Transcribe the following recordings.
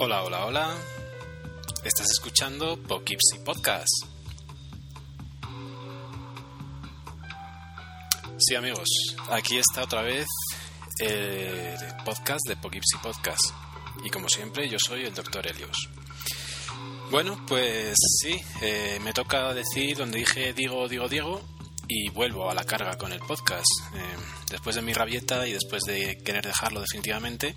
Hola, hola, hola. Estás escuchando Poughkeepsie Podcast. Sí, amigos, aquí está otra vez el podcast de Poughkeepsie Podcast. Y como siempre, yo soy el Dr. Helios. Bueno, pues sí, eh, me toca decir donde dije digo, digo, digo y vuelvo a la carga con el podcast. Eh, después de mi rabieta y después de querer dejarlo definitivamente,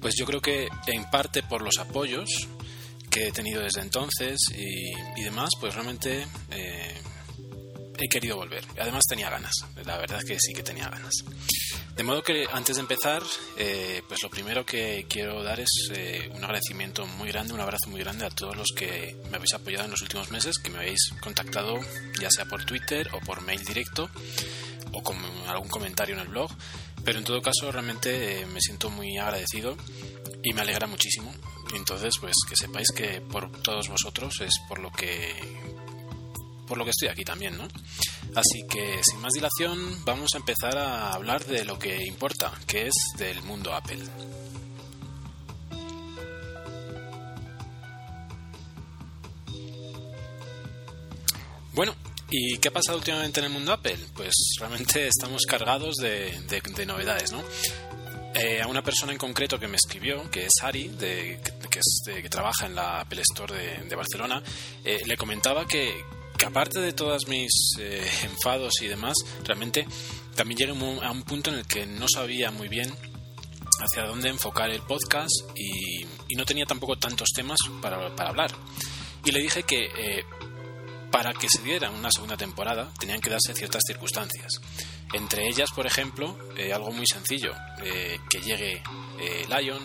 pues yo creo que en parte por los apoyos que he tenido desde entonces y, demás, pues realmente eh, he querido volver. Además tenía ganas, la verdad que sí que tenía ganas. De modo que antes de empezar, eh, pues lo primero que quiero dar es eh, un agradecimiento muy grande, un abrazo muy grande a todos los que me habéis apoyado en los últimos meses, que me habéis contactado ya sea por Twitter o por mail directo o con algún comentario en el blog. Pero en todo caso, realmente eh, me siento muy agradecido y me alegra muchísimo. Entonces, pues que sepáis que por todos vosotros es por lo que por lo que estoy aquí también, ¿no? Así que sin más dilación, vamos a empezar a hablar de lo que importa, que es del mundo Apple. Bueno, ¿Y qué ha pasado últimamente en el mundo Apple? Pues realmente estamos cargados de, novedades, ¿no? Eh, a una persona en concreto que me escribió, que es Ari, de, que, trabaja en la Apple Store de, Barcelona, eh, le comentaba que, aparte de todos mis eh, enfados y demás, realmente también llegué a un punto en el que no sabía muy bien hacia dónde enfocar el podcast y, no tenía tampoco tantos temas para, para hablar. Y le dije que para que se diera una segunda temporada tenían que darse ciertas circunstancias. Entre ellas, por ejemplo, eh, algo muy sencillo, eh, que llegue eh, Lion,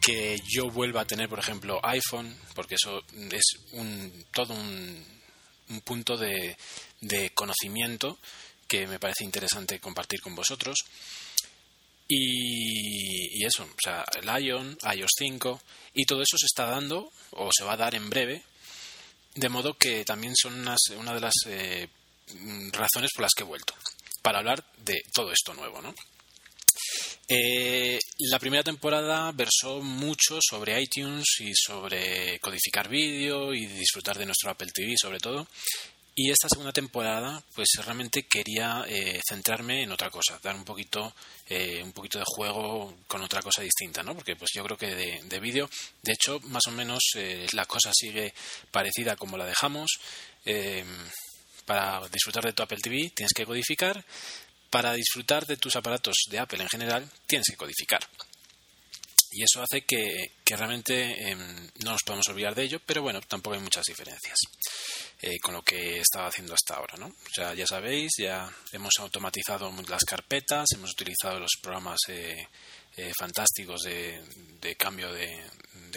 que yo vuelva a tener, por ejemplo, iPhone, porque eso es un, todo un, punto de, conocimiento que me parece interesante compartir con vosotros. Y, y, eso, o sea, Lion, iOS 5, y todo eso se está dando, o se va a dar en breve, de modo que también son una de las eh, razones por las que he vuelto, para hablar de todo esto nuevo, ¿no? Eh, la primera temporada versó mucho sobre iTunes y sobre codificar vídeo y disfrutar de nuestro Apple TV sobre todo. Y esta segunda temporada, pues realmente quería eh, centrarme en otra cosa, dar un poquito, eh, un poquito de juego con otra cosa distinta, ¿no? Porque pues yo creo que de, vídeo, de hecho, más o menos eh, la cosa sigue parecida como la dejamos. para disfrutar de tu Apple TV tienes que codificar. Para disfrutar de tus aparatos de Apple en general tienes que codificar. Y eso hace que, realmente em, no nos podamos olvidar de ello, pero bueno, tampoco hay muchas diferencias. Eh, con lo que estaba haciendo hasta ahora. ¿no? Ya, ya sabéis, ya hemos automatizado las carpetas, hemos utilizado los programas eh, eh, fantásticos de, cambio de,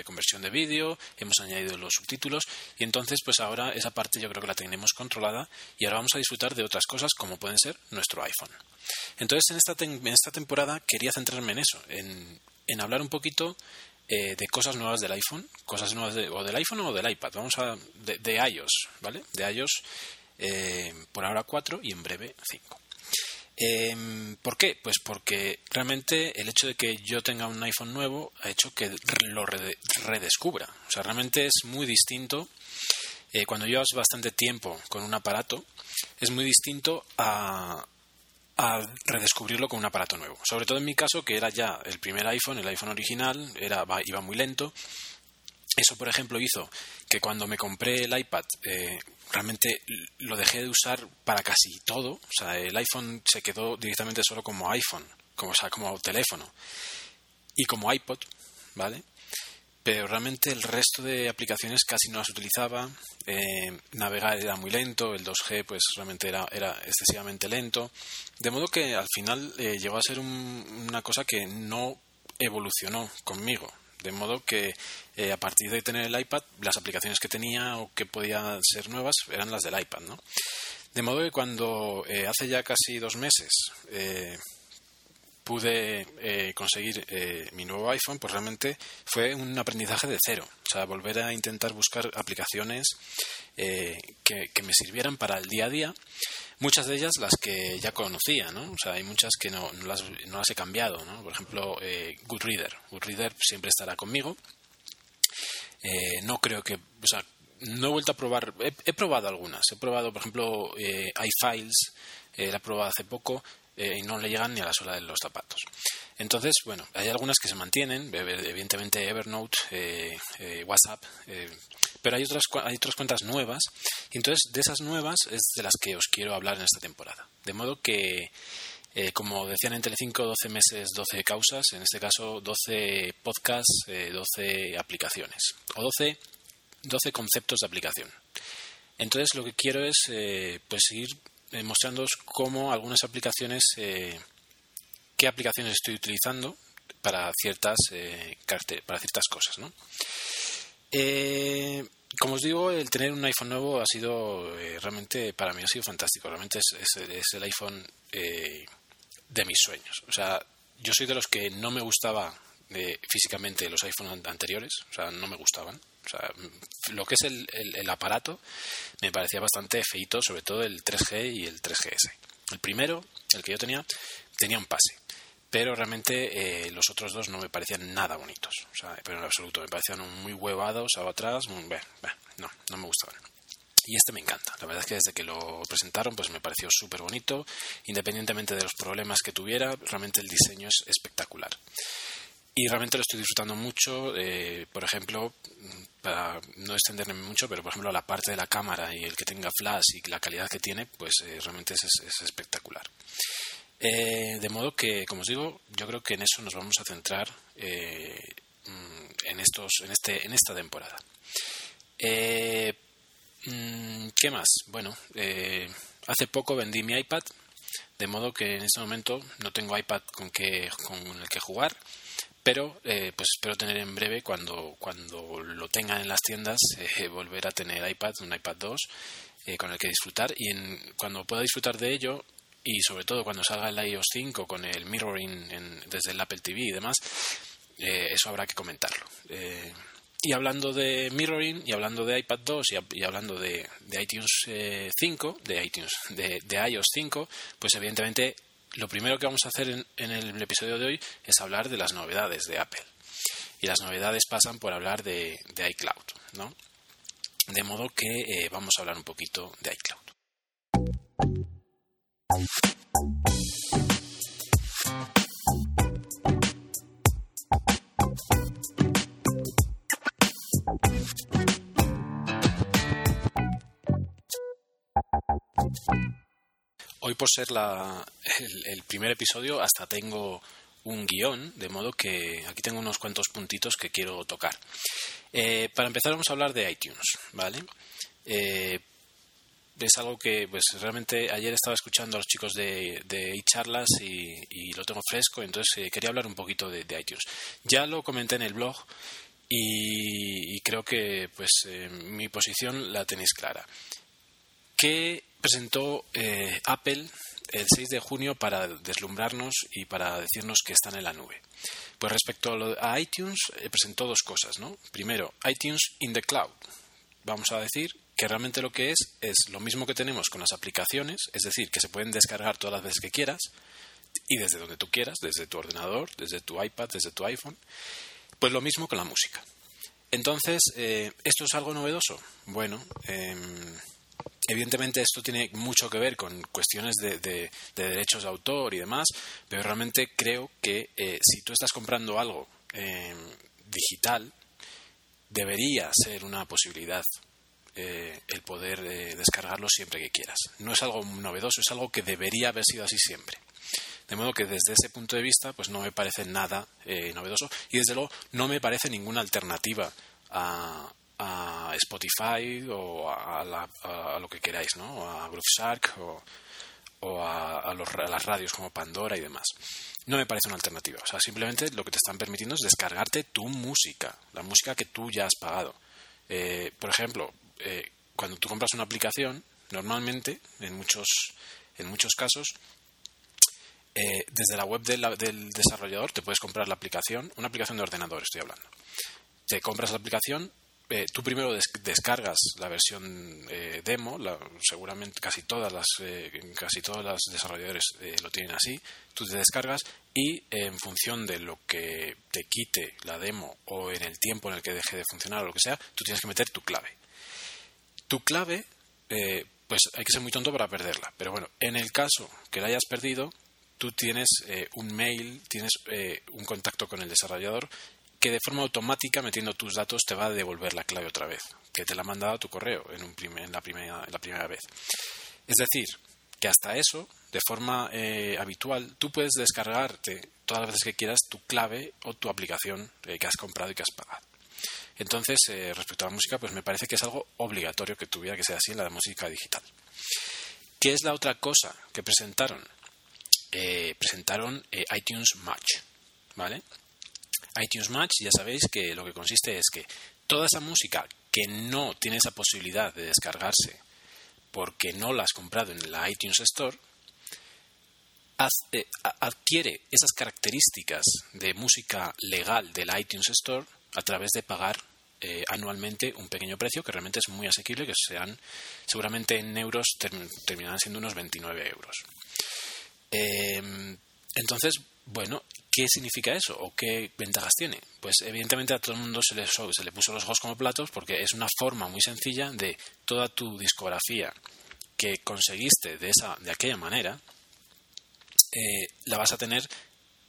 conversión de vídeo, hemos añadido los subtítulos y entonces pues ahora esa parte yo creo que la tenemos controlada y ahora vamos a disfrutar de otras cosas como pueden ser nuestro iPhone. Entonces en esta, en esta temporada quería centrarme en eso, en, en hablar un poquito eh, de cosas nuevas del iPhone, cosas nuevas o del iPhone o del iPad, vamos a de, iOS, ¿vale? De iOS eh, por ahora 4 y en breve 5. Em, ¿Por qué? Pues porque realmente el hecho de que yo tenga un iPhone nuevo ha hecho que lo redescubra. O sea, realmente es muy distinto. Eh, cuando llevas bastante tiempo con un aparato, es muy distinto a, a redescubrirlo con un aparato nuevo. Sobre todo en mi caso, que era ya el primer iPhone, el iPhone original, era, iba muy lento. Eso, por ejemplo, hizo que cuando me compré el iPad, eh, realmente lo dejé de usar para casi todo. O sea, el iPhone se quedó directamente solo como iPhone, como, o sea, como teléfono. Y como iPod, ¿vale? Pero realmente el resto de aplicaciones casi no las utilizaba. Eh, navegar era muy lento, el 2G pues realmente era, era excesivamente lento. De modo que al final eh, llegó a ser una cosa que no evolucionó conmigo. De modo que eh, a partir de tener el iPad, las aplicaciones que tenía o que podían ser nuevas eran las del iPad, ¿no? De modo que cuando eh, hace ya casi dos meses pude eh, conseguir mi nuevo iPhone, pues realmente fue un aprendizaje de cero. O sea, volver a intentar buscar aplicaciones que, me sirvieran para el día a día. Muchas de ellas las que ya conocía, ¿no? O sea, hay muchas que no, las, no las, he cambiado, ¿no? Por ejemplo, Goodreader. Goodreader siempre estará conmigo. no creo que, o sea, no he vuelto a probar, he, probado algunas, he probado por ejemplo eh, iFiles, eh, la he probado hace poco eh, y no le llegan ni a la sola de los zapatos. Entonces, bueno, hay algunas que se mantienen, evidentemente Evernote, eh, WhatsApp, pero hay otras, hay otras cuentas nuevas y entonces de esas nuevas es de las que os quiero hablar en esta temporada. De modo que como decían en Telecinco, 12 meses, 12 causas, en este caso 12 podcasts, 12 aplicaciones, o 12 12 conceptos de aplicación. Entonces lo que quiero es eh, pues seguir eh, mostrándoos cómo algunas aplicaciones, eh, qué aplicaciones estoy utilizando para ciertas, para ciertas cosas. ¿no? como os digo, el tener un iPhone nuevo ha sido realmente, para mí ha sido fantástico. Realmente es, es el iPhone de mis sueños. O sea, yo soy de los que no me gustaba físicamente los iPhones anteriores, o sea, no me gustaban. O sea, lo que es el, el, aparato me parecía bastante feito, sobre todo el 3G y el 3GS. El primero, el que yo tenía, tenía un pase, pero realmente eh, los otros dos no me parecían nada bonitos, o sea, pero en absoluto, me parecían muy huevados, atrás, no, no me gustaban. Y este me encanta. La verdad es que desde que lo presentaron, pues me pareció súper bonito. Independientemente de los problemas que tuviera, realmente el diseño es espectacular y realmente lo estoy disfrutando mucho. Eh, por ejemplo, para no extenderme mucho, pero por ejemplo la parte de la cámara y el que tenga flash y la calidad que tiene, pues eh, realmente es, espectacular. Eh, de modo que, como os digo, yo creo que en eso nos vamos a centrar mm, en estos, en este, en esta temporada. Mm, ¿Qué más? Bueno, hace poco vendí mi iPad, de modo que en este momento no tengo iPad con, que, con el que jugar pero eh, pues espero tener en breve cuando, cuando lo tengan en las tiendas eh, volver a tener iPad, un iPad 2 eh, con el que disfrutar. Y en, cuando pueda disfrutar de ello y sobre todo cuando salga el iOS 5 con el mirroring desde el Apple TV y demás eso habrá que comentarlo. Y hablando de mirroring y hablando de iPad 2 y, hablando de, iTunes 5 de iTunes de, de iOS 5 pues evidentemente lo primero que vamos a hacer en, el episodio de hoy es hablar de las novedades de Apple. Y las novedades pasan por hablar de, iCloud, ¿no? De modo que eh, vamos a hablar un poquito de iCloud. Hoy por ser el, primer episodio hasta tengo un guion, de modo que aquí tengo unos cuantos puntitos que quiero tocar. Eh, para empezar vamos a hablar de iTunes, ¿vale? Eh, es algo que pues realmente ayer estaba escuchando a los chicos de, de charlas y, lo tengo fresco, entonces eh, quería hablar un poquito de, iTunes. Ya lo comenté en el blog y, y creo que pues mi posición la tenéis clara. ¿Qué presentó eh, Apple el 6 de junio para deslumbrarnos y para decirnos que están en la nube. Pues respecto a, iTunes, eh, presentó dos cosas, ¿no? Primero, iTunes in the cloud. Vamos a decir que realmente lo que es es lo mismo que tenemos con las aplicaciones, es decir, que se pueden descargar todas las veces que quieras y desde donde tú quieras, desde tu ordenador, desde tu iPad, desde tu iPhone. Pues lo mismo con la música. Entonces, eh, ¿esto es algo novedoso? Bueno, em, Evidentemente esto tiene mucho que ver con cuestiones de, derechos de autor y demás, pero realmente creo que eh, si tú estás comprando algo em, digital, debería ser una posibilidad eh, el poder eh, descargarlo siempre que quieras. No es algo novedoso, es algo que debería haber sido así siempre. De modo que desde ese punto de vista, pues no me parece nada novedoso y desde luego no me parece ninguna alternativa a, Spotify o a, lo que queráis, ¿no? A Groove Shark o, a, las radios como Pandora y demás. No me parece una alternativa. O sea, simplemente lo que te están permitiendo es descargarte tu música, la música que tú ya has pagado. Eh, por ejemplo, eh, cuando tú compras una aplicación, normalmente, en muchos, en muchos casos, eh, desde la web del desarrollador te puedes comprar la aplicación, una aplicación de ordenador estoy hablando. Te compras la aplicación, eh, tú primero descargas la versión eh, demo, seguramente casi todas las casi todos los desarrolladores lo tienen así. Tú te descargas y en función de lo que te quite la demo o en el tiempo en el que deje de funcionar o lo que sea, tú tienes que meter tu clave. Tu clave pues hay que ser muy tonto para perderla. Pero bueno, en el caso que la hayas perdido, tú tienes eh, un mail, tienes eh, un contacto con el desarrollador que de forma automática, metiendo tus datos, te va a devolver la clave otra vez, que te la ha mandado a tu correo en, un en, la, primera, la primera vez. Es decir, que hasta eso, de forma eh, habitual, tú puedes descargarte todas las veces que quieras tu clave o tu aplicación que has comprado y que has pagado. Entonces, respecto a la música, pues me parece que es algo obligatorio que tuviera que ser así en la música digital. ¿Qué es la otra cosa que presentaron? Eh, presentaron eh, iTunes Match, ¿vale? iTunes Match ya sabéis que lo que consiste es que toda esa música que no tiene esa posibilidad de descargarse porque no la has comprado en la iTunes Store, eh, adquiere esas características de música legal de la iTunes Store a través de pagar anualmente un pequeño precio que realmente es muy asequible, que sean seguramente en euros terminarán siendo unos 29 euros. Em, entonces, bueno, ¿qué significa eso o qué ventajas tiene? Pues evidentemente a todo el mundo se le, puso los ojos como platos porque es una forma muy sencilla de toda tu discografía que conseguiste de, esa, de aquella manera, eh, la vas a tener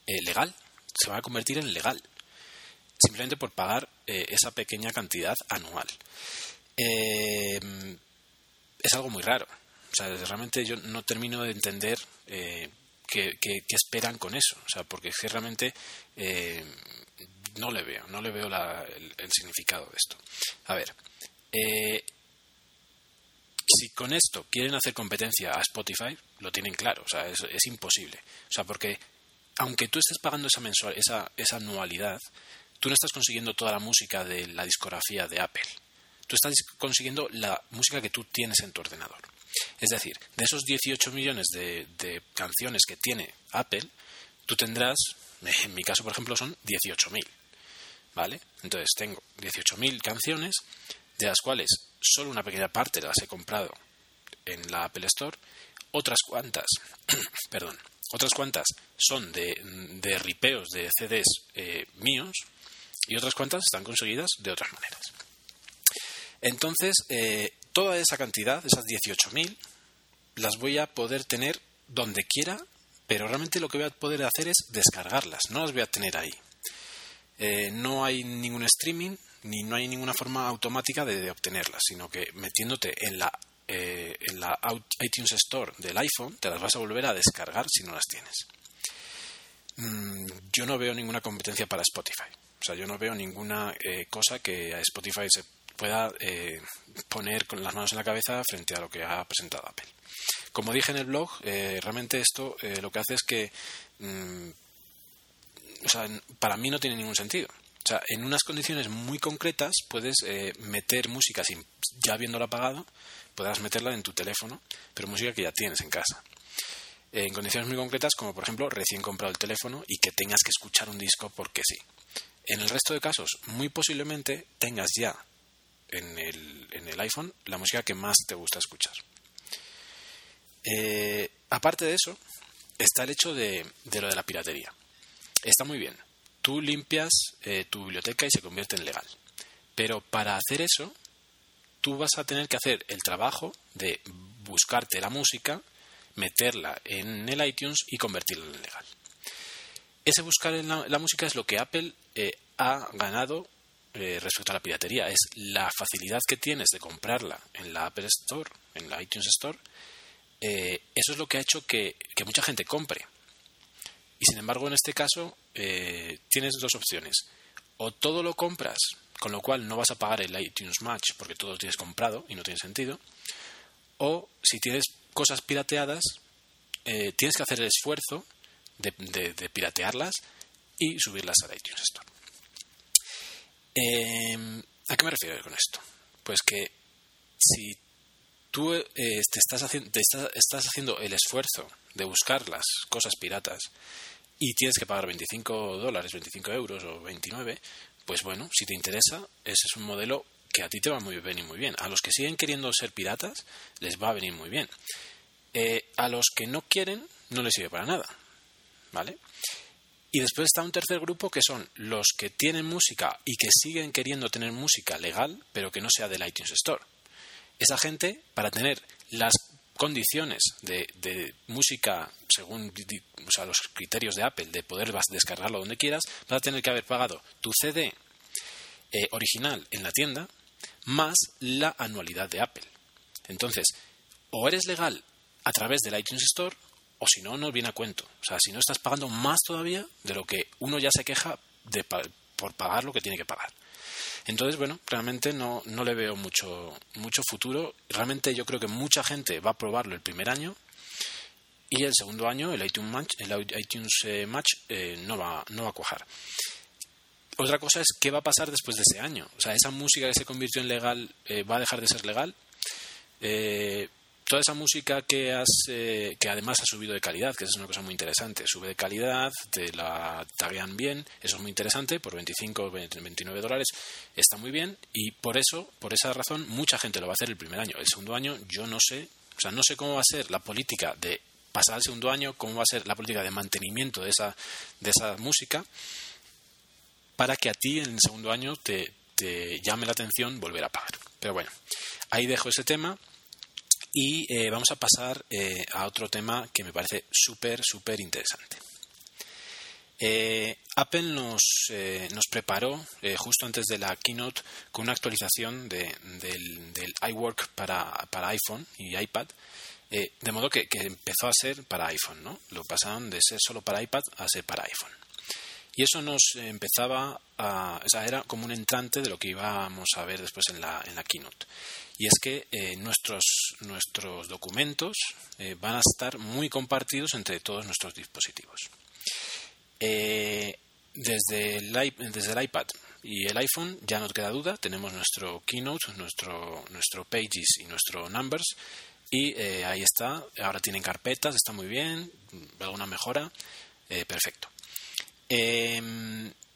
eh, legal, se va a convertir en legal, simplemente por pagar eh, esa pequeña cantidad anual. Em, es algo muy raro. O sea, realmente yo no termino de entender eh, qué, esperan con eso. O sea, porque es realmente eh, no le veo, no le veo el, significado de esto. A ver, eh, si con esto quieren hacer competencia a Spotify, lo tienen claro. O sea, es, es imposible. O sea, porque aunque tú estés pagando esa, mensual, esa, esa anualidad, tú no estás consiguiendo toda la música de la discografía de Apple. Tú estás consiguiendo la música que tú tienes en tu ordenador. Es decir, de esos 18 millones de, canciones que tiene Apple, tú tendrás, en mi caso, por ejemplo, son 18.000. ¿Vale? Entonces tengo 18.000 canciones, de las cuales solo una pequeña parte las he comprado en la Apple Store, otras cuantas, perdón, otras cuantas son de, ripeos de CDs eh, míos y otras cuantas están conseguidas de otras maneras. Entonces, eh, toda esa cantidad, esas 18.000, las voy a poder tener donde quiera, pero realmente lo que voy a poder hacer es descargarlas, no las voy a tener ahí. Eh, no hay ningún streaming ni no hay ninguna forma automática de, obtenerlas, sino que metiéndote en la, eh, en la iTunes Store del iPhone te las vas a volver a descargar si no las tienes. Mm, yo no veo ninguna competencia para Spotify. O sea, yo no veo ninguna eh, cosa que a Spotify se pueda eh, poner con las manos en la cabeza frente a lo que ha presentado Apple. Como dije en el blog, eh, realmente esto eh, lo que hace es que, mm, o sea, para mí no tiene ningún sentido. O sea, en unas condiciones muy concretas puedes meter música sin ya habiéndola apagado, podrás meterla en tu teléfono, pero música que ya tienes en casa. En condiciones muy concretas, como por ejemplo recién comprado el teléfono y que tengas que escuchar un disco porque sí. En el resto de casos, muy posiblemente tengas ya en el, en el iPhone la música que más te gusta escuchar. Eh, aparte de eso, está el hecho de, de, lo de la piratería. Está muy bien. Tú limpias eh, tu biblioteca y se convierte en legal. Pero para hacer eso, tú vas a tener que hacer el trabajo de buscarte la música, meterla en el iTunes y convertirla en legal. Ese buscar la, la música es lo que Apple eh, ha ganado eh, respecto a la piratería, es la facilidad que tienes de comprarla en la Apple Store, en la iTunes Store. Eh, eso es lo que ha hecho que, mucha gente compre. Y sin embargo, en este caso, eh, tienes dos opciones. O todo lo compras, con lo cual no vas a pagar el iTunes Match porque todo lo tienes comprado y no tiene sentido. O si tienes cosas pirateadas, tienes que hacer el esfuerzo de, piratearlas y subirlas al iTunes Store. Em, ¿A qué me refiero con esto? Pues que si tú eh, te, estás estás haciendo el esfuerzo de buscar las cosas piratas y tienes que pagar 25 dólares, 25 euros o 29, pues bueno, si te interesa, ese es un modelo que a ti te va a venir muy bien. A los que siguen queriendo ser piratas, les va a venir muy bien. Eh, a los que no quieren, no les sirve para nada. ¿Vale? Y después está un tercer grupo que son los que tienen música y que siguen queriendo tener música legal, pero que no sea del iTunes Store. Esa gente, para tener las condiciones de, música según los criterios de Apple, de poder descargarlo donde quieras, vas a tener que haber pagado tu CD eh, original en la tienda más la anualidad de Apple. Entonces, o eres legal a través del iTunes Store, o si no, no viene a cuento. O sea, si no estás pagando más todavía de lo que uno ya se queja de, por pagar lo que tiene que pagar. Entonces, bueno, realmente no, no le veo mucho, mucho futuro. Realmente yo creo que mucha gente va a probarlo el primer año y el segundo año el iTunes Match, el iTunes eh, Match eh, no, va, no va a cuajar. Otra cosa es qué va a pasar después de ese año. O sea, esa música que se convirtió en legal eh, va a dejar de ser legal. Eh, toda esa música que has eh, que además ha subido de calidad, que es una cosa muy interesante, sube de calidad, te la taguean bien, eso es muy interesante, por 25 o 29 dólares está muy bien y por eso, por esa razón, mucha gente lo va a hacer el primer año. El segundo año yo no sé, o sea, no sé cómo va a ser la política de pasar al segundo año, cómo va a ser la política de mantenimiento de esa, de esa música para que a ti en el segundo año te, te llame la atención volver a pagar. Pero bueno, ahí dejo ese tema y eh, vamos a pasar eh, a otro tema que me parece súper, súper interesante. Eh, Apple nos, nos preparó justo antes de la keynote con una actualización de, del, iWork para, para, iPhone y iPad, de modo que, que, empezó a ser para iPhone, ¿no? Lo pasaron de ser solo para iPad a ser para iPhone. Y eso nos empezaba a. O era como un entrante de lo que íbamos a ver después en la, en la keynote y es que eh, nuestros, nuestros documentos eh, van a estar muy compartidos entre todos nuestros dispositivos. Eh, desde, el, desde el iPad y el iPhone ya no queda duda, tenemos nuestro Keynote, nuestro, nuestro Pages y nuestro Numbers y ahí está, ahora tienen carpetas, está muy bien, alguna mejora, perfecto.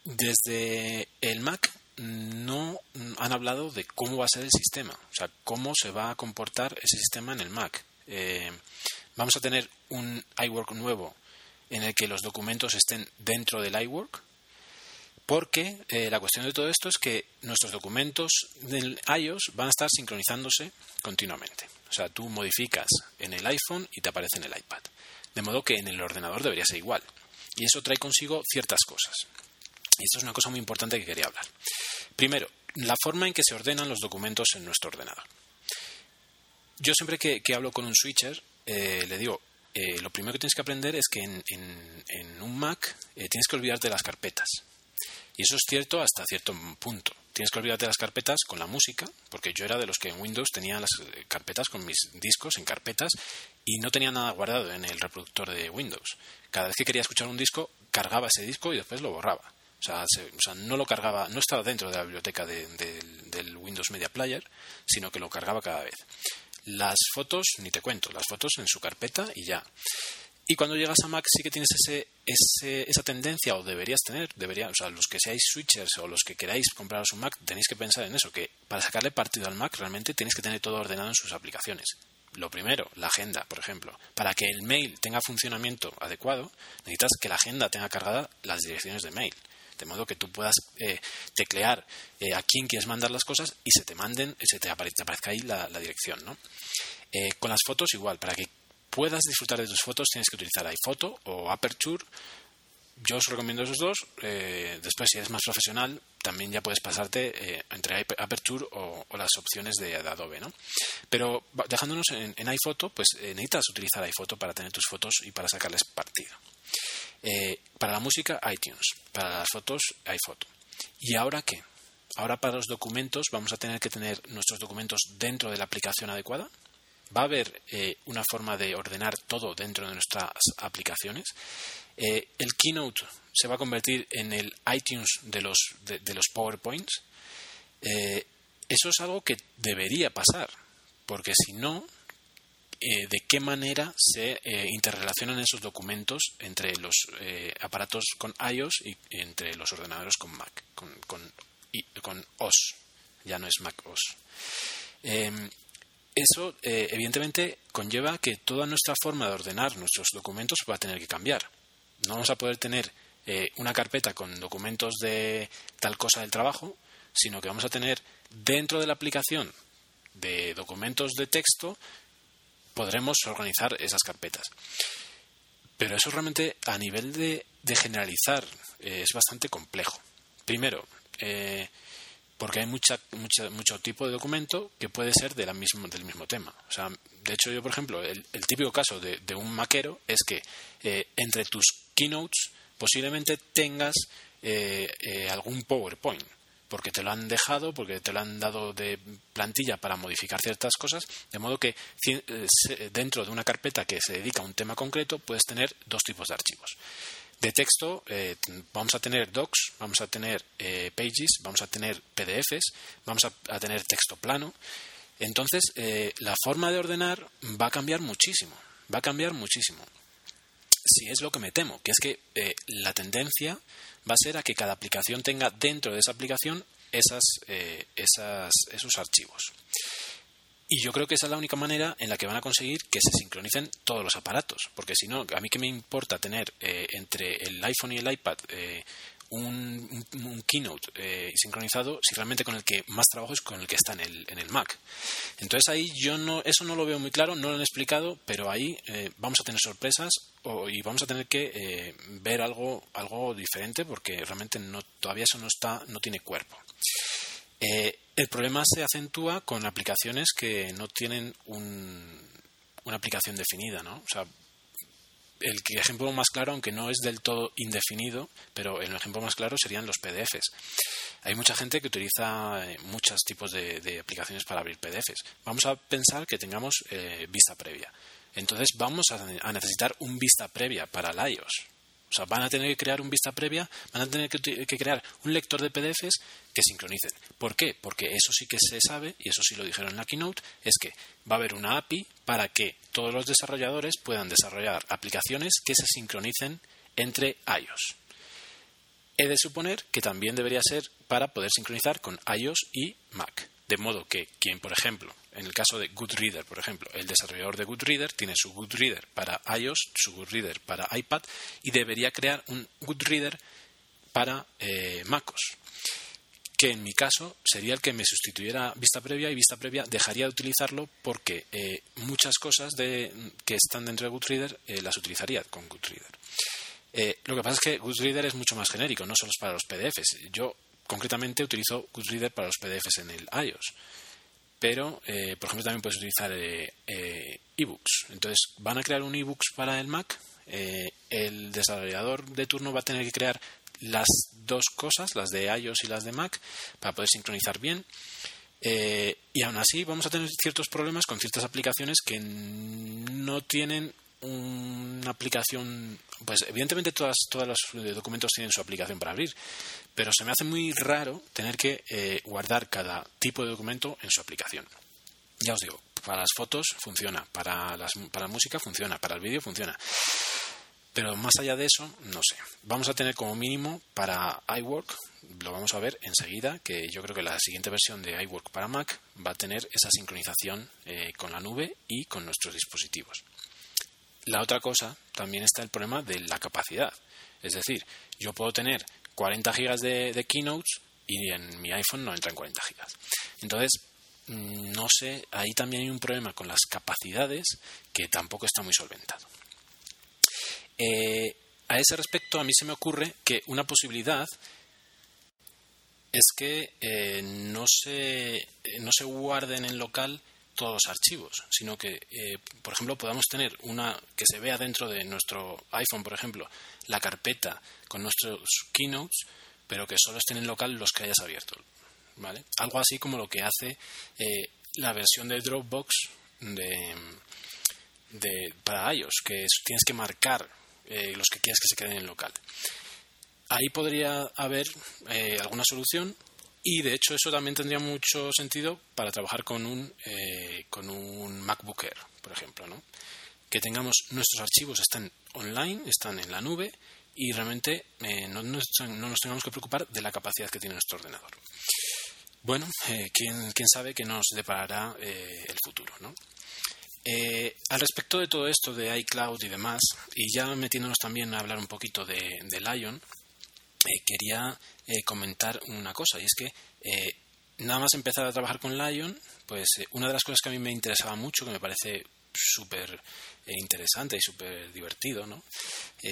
desde el Mac no han hablado de cómo va a ser el sistema, o sea, cómo se va a comportar ese sistema en el Mac. Eh, vamos a tener un iWork nuevo en el que los documentos estén dentro del iWork, porque eh, la cuestión de todo esto es que nuestros documentos del iOS van a estar sincronizándose continuamente. O sea, tú modificas en el iPhone y te aparece en el iPad. De modo que en el ordenador debería ser igual. Y eso trae consigo ciertas cosas. Y esto es una cosa muy importante que quería hablar. Primero, la forma en que se ordenan los documentos en nuestro ordenador. Yo siempre que, hablo con un switcher, eh, le digo, eh, lo primero que tienes que aprender es que en, un Mac eh, tienes que olvidarte de las carpetas. Y eso es cierto hasta cierto punto. Tienes que olvidarte de las carpetas con la música, porque yo era de los que en Windows tenía las carpetas con mis discos en carpetas y no tenía nada guardado en el reproductor de Windows. Cada vez que quería escuchar un disco, cargaba ese disco y después lo borraba. O sea, no lo cargaba, no estaba dentro de la biblioteca del Windows Media Player, sino que lo cargaba cada vez. Las fotos, ni te cuento, las fotos en su carpeta y ya. Y cuando llegas a Mac sí que tienes ese, esa tendencia, o deberías tener, debería, o sea, los que seáis switchers o los que queráis compraros un Mac, tenéis que pensar en eso, que para sacarle partido al Mac realmente tienes que tener todo ordenado en sus aplicaciones. Lo primero, la agenda, por ejemplo. Para que el mail tenga funcionamiento adecuado, necesitas que la agenda tenga cargada las direcciones de mail de modo que tú puedas eh, teclear eh, a quién quieres mandar las cosas y se te manden, se te, aparezca, ahí la, dirección. ¿no? Eh, con las fotos igual, para que puedas disfrutar de tus fotos tienes que utilizar iPhoto o Aperture. Yo os recomiendo esos dos. después, si eres más profesional, también ya puedes pasarte entre Aperture o, las opciones de, Adobe. ¿no? Pero dejándonos en, en iPhoto, pues necesitas utilizar iPhoto para tener tus fotos y para sacarles partido. Eh, para la música, iTunes. Para las fotos, iPhoto. ¿Y ahora qué? Ahora para los documentos vamos a tener que tener nuestros documentos dentro de la aplicación adecuada. ¿Va a haber eh, una forma de ordenar todo dentro de nuestras aplicaciones? Eh, ¿El Keynote se va a convertir en el iTunes de los, de, los PowerPoints? Eso es algo que debería pasar, porque si no, de qué manera se interrelacionan esos documentos entre los aparatos con iOS y entre los ordenadores con Mac, con, con, OS, ya no es Mac OS. Em, eso, eh, evidentemente, conlleva que toda nuestra forma de ordenar nuestros documentos va a tener que cambiar. No vamos a poder tener eh, una carpeta con documentos de tal cosa del trabajo, sino que vamos a tener dentro de la aplicación de documentos de texto, podremos organizar esas carpetas. Pero eso realmente a nivel de, generalizar eh, es bastante complejo. Primero, porque hay mucha, mucha, mucho tipo de documento que puede ser de la mismo, del mismo tema. O sea, de hecho, yo, por ejemplo, el, típico caso de, un maquero es que eh, entre tus keynotes posiblemente tengas eh, eh, algún PowerPoint, porque te lo han dejado, porque te lo han dado de plantilla para modificar ciertas cosas, de modo que dentro de una carpeta que se dedica a un tema concreto puedes tener dos tipos de archivos de texto eh, vamos a tener docs, vamos a tener eh, pages, vamos a tener PDFs, vamos a, tener texto plano. Entonces, eh, la forma de ordenar va a cambiar muchísimo, va a cambiar muchísimo. Si es lo que me temo, que es que la tendencia va a ser a que cada aplicación tenga dentro de esa aplicación esas, esas, esos archivos. Y yo creo que esa es la única manera en la que van a conseguir que se sincronicen todos los aparatos. Porque si no, a mí que me importa tener eh, entre el iPhone y el iPad eh, un, keynote eh, sincronizado si realmente con el que más trabajo es con el que está en el, en el Mac. Entonces ahí yo no, eso no lo veo muy claro, no lo han explicado, pero ahí vamos a tener sorpresas y vamos a tener que ver algo, algo diferente porque realmente no, todavía eso no está, no tiene cuerpo. Eh, el problema se acentúa con aplicaciones que no tienen una aplicación definida, ¿no? O sea, el ejemplo más claro, aunque no es del todo indefinido, pero el ejemplo más claro serían los PDFs. Hay mucha gente que utiliza eh, muchos tipos de, aplicaciones para abrir PDFs. Vamos a pensar que tengamos eh, vista previa. Entonces vamos a, necesitar un vista previa para el iOS. O sea, van a tener que crear un vista previa, van a tener que, crear un lector de PDFs que sincronicen. ¿Por qué? Porque eso sí que se sabe, y eso sí lo dijeron en la keynote, es que va a haber una API para que todos los desarrolladores puedan desarrollar aplicaciones que se sincronicen entre iOS. He de suponer que también debería ser para poder sincronizar con iOS y Mac. De modo que quien, por ejemplo, en el caso de Goodreader, por ejemplo, el desarrollador de Goodreader tiene su Goodreader para iOS, su Goodreader para iPad y debería crear un Goodreader para eh, MacOS que en mi caso sería el que me sustituyera vista previa y vista previa dejaría de utilizarlo porque eh, muchas cosas de, que están dentro de Goodreader eh, las utilizaría con Goodreader. lo que pasa es que Goodreader es mucho más genérico, no solo es para los PDFs. Yo concretamente utilizo Goodreader para los PDFs en el iOS pero eh, por ejemplo también puedes utilizar eh, eh, ebooks. Entonces van a crear un ebooks para el Mac. el desarrollador de turno va a tener que crear las dos cosas, las de iOS y las de Mac, para poder sincronizar bien. y aún así vamos a tener ciertos problemas con ciertas aplicaciones que no tienen una aplicación, pues evidentemente todas, todos los documentos tienen su aplicación para abrir, pero se me hace muy raro tener que eh, guardar cada tipo de documento en su aplicación. Ya os digo, para las fotos funciona, para, las, para la música funciona, para el vídeo funciona. Pero más allá de eso, no sé. Vamos a tener como mínimo para iWork, lo vamos a ver enseguida, que yo creo que la siguiente versión de iWork para Mac va a tener esa sincronización eh, con la nube y con nuestros dispositivos. La otra cosa también está el problema de la capacidad. Es decir, yo puedo tener 40 gigas de, keynotes y en mi iPhone no entran 40 gigas. Entonces, mm, no sé, ahí también hay un problema con las capacidades que tampoco está muy solventado. Eh, a ese respecto, a mí se me ocurre que una posibilidad es que eh, no, se, no se guarden en local todos los archivos, sino que, eh, por ejemplo, podamos tener una que se vea dentro de nuestro iPhone, por ejemplo, la carpeta con nuestros keynotes, pero que solo estén en local los que hayas abierto. ¿vale? Algo así como lo que hace eh, la versión de Dropbox de, de, para iOS, que tienes que marcar eh, los que quieres que se queden en local. Ahí podría haber alguna solución y de hecho eso también tendría mucho sentido para trabajar con un, eh, con un MacBook Air, por ejemplo, ¿no? Que tengamos nuestros archivos están online, están en la nube y realmente eh, no, nos, tengamos que preocupar de la capacidad que tiene nuestro ordenador. Bueno, eh, ¿quién, ¿quién, sabe qué nos deparará el futuro, ¿no? al respecto de todo esto de iCloud y demás, y ya metiéndonos también a hablar un poquito de, de Lion, quería eh, comentar una cosa, y es que eh, nada más empezar a trabajar con Lion, pues eh, una de las cosas que a mí me interesaba mucho, que me parece súper interesante y súper divertido, ¿no?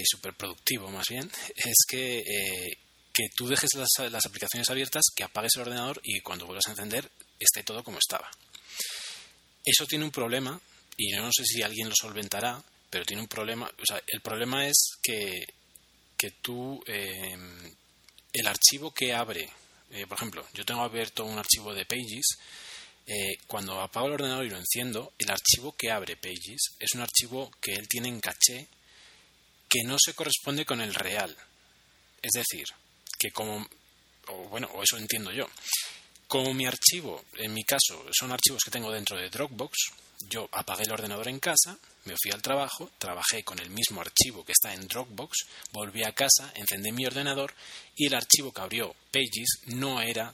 súper productivo más bien, es que, que tú dejes las, aplicaciones abiertas, que apagues el ordenador y cuando vuelvas a encender esté todo como estaba. Eso tiene un problema, y no sé si alguien lo solventará, pero tiene un problema, el problema es que, que tú el archivo que abre, eh, por ejemplo, yo tengo abierto un archivo de Pages, eh, cuando apago el ordenador y lo enciendo, el archivo que abre Pages es un archivo que él tiene en caché que no se corresponde con el real. Es decir, que como, o bueno, o eso entiendo yo, como mi archivo, en mi caso, son archivos que tengo dentro de Dropbox, yo apagué el ordenador en casa, me fui al trabajo, trabajé con el mismo archivo que está en Dropbox, volví a casa, encendí mi ordenador y el archivo que abrió Pages no era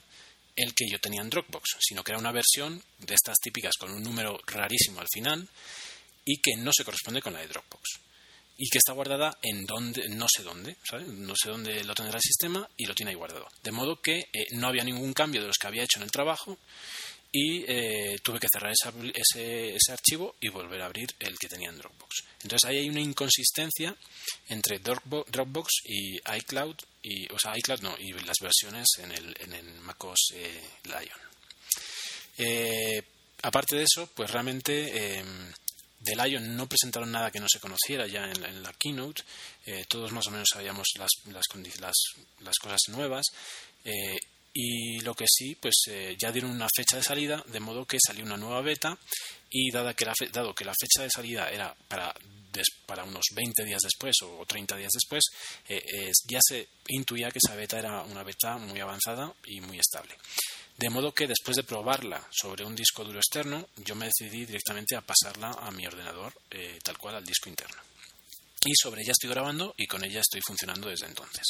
el que yo tenía en Dropbox, sino que era una versión de estas típicas con un número rarísimo al final y que no se corresponde con la de Dropbox y que está guardada en donde no sé dónde, No sé dónde lo tendrá el sistema y lo tiene ahí guardado. De modo que eh, no había ningún cambio de los que había hecho en el trabajo y eh, tuve que cerrar ese, ese, archivo y volver a abrir el que tenía en Dropbox. Entonces ahí hay una inconsistencia entre Dropbox y iCloud, y, o sea, iCloud no, y las versiones en el, en el MacOS eh, Lion. Eh, aparte de eso, pues realmente em, de Lion no presentaron nada que no se conociera ya en, la keynote. todos más o menos sabíamos las, las cosas nuevas. Y lo que sí, pues eh, ya dieron una fecha de salida, de modo que salió una nueva beta y dado que la, dado que la fecha de salida era para, para unos 20 días después o 30 días después, eh, ya se intuía que esa beta era una beta muy avanzada y muy estable. De modo que después de probarla sobre un disco duro externo, yo me decidí directamente a pasarla a mi ordenador, eh, tal cual al disco interno. Y sobre ella estoy grabando y con ella estoy funcionando desde entonces.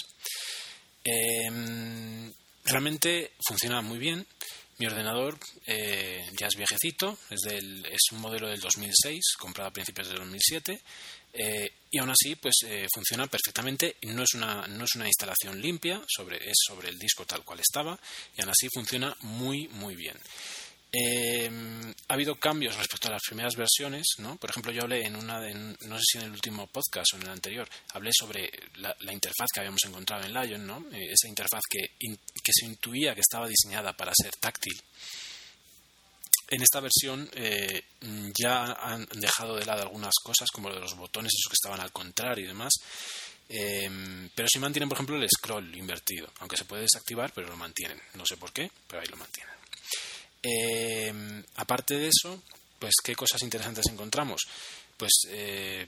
Eh, Realmente funciona muy bien. Mi ordenador eh, ya es viejecito, es, un modelo del 2006, comprado a principios del 2007, eh, y aún así pues eh, funciona perfectamente. No es, una, no es una instalación limpia, sobre, es sobre el disco tal cual estaba, y aún así funciona muy, muy bien. Eh, ha habido cambios respecto a las primeras versiones, ¿no? Por ejemplo, yo hablé en una, no sé si en el último podcast o en el anterior, hablé sobre la, interfaz que habíamos encontrado en Lion, ¿no? Eh, esa interfaz que, que se intuía que estaba diseñada para ser táctil. En esta versión eh, ya han dejado de lado algunas cosas, como lo de los botones, esos que estaban al contrario y demás. Eh, pero sí mantienen, por ejemplo, el scroll invertido, aunque se puede desactivar, pero lo mantienen. No sé por qué, pero ahí lo mantienen. Eh, aparte de eso, pues qué cosas interesantes encontramos. Pues eh,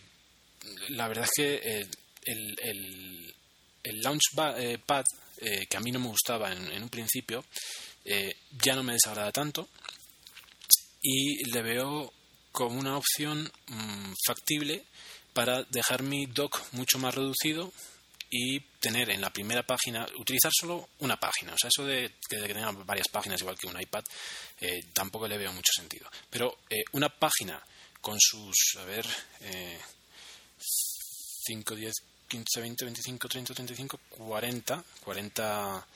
la verdad es que eh, el, el, el Launchpad, que a mí no me gustaba en, un principio, ya no me desagrada tanto y le veo como una opción mm, factible para dejar mi dock mucho más reducido y tener en la primera página, utilizar solo una página. O sea, eso de que, tenga varias páginas igual que un iPad, eh, tampoco le veo mucho sentido. Pero eh, una página con sus, a ver, eh, 5, 10, 15, 20, 25, 30, 35, 40, 40,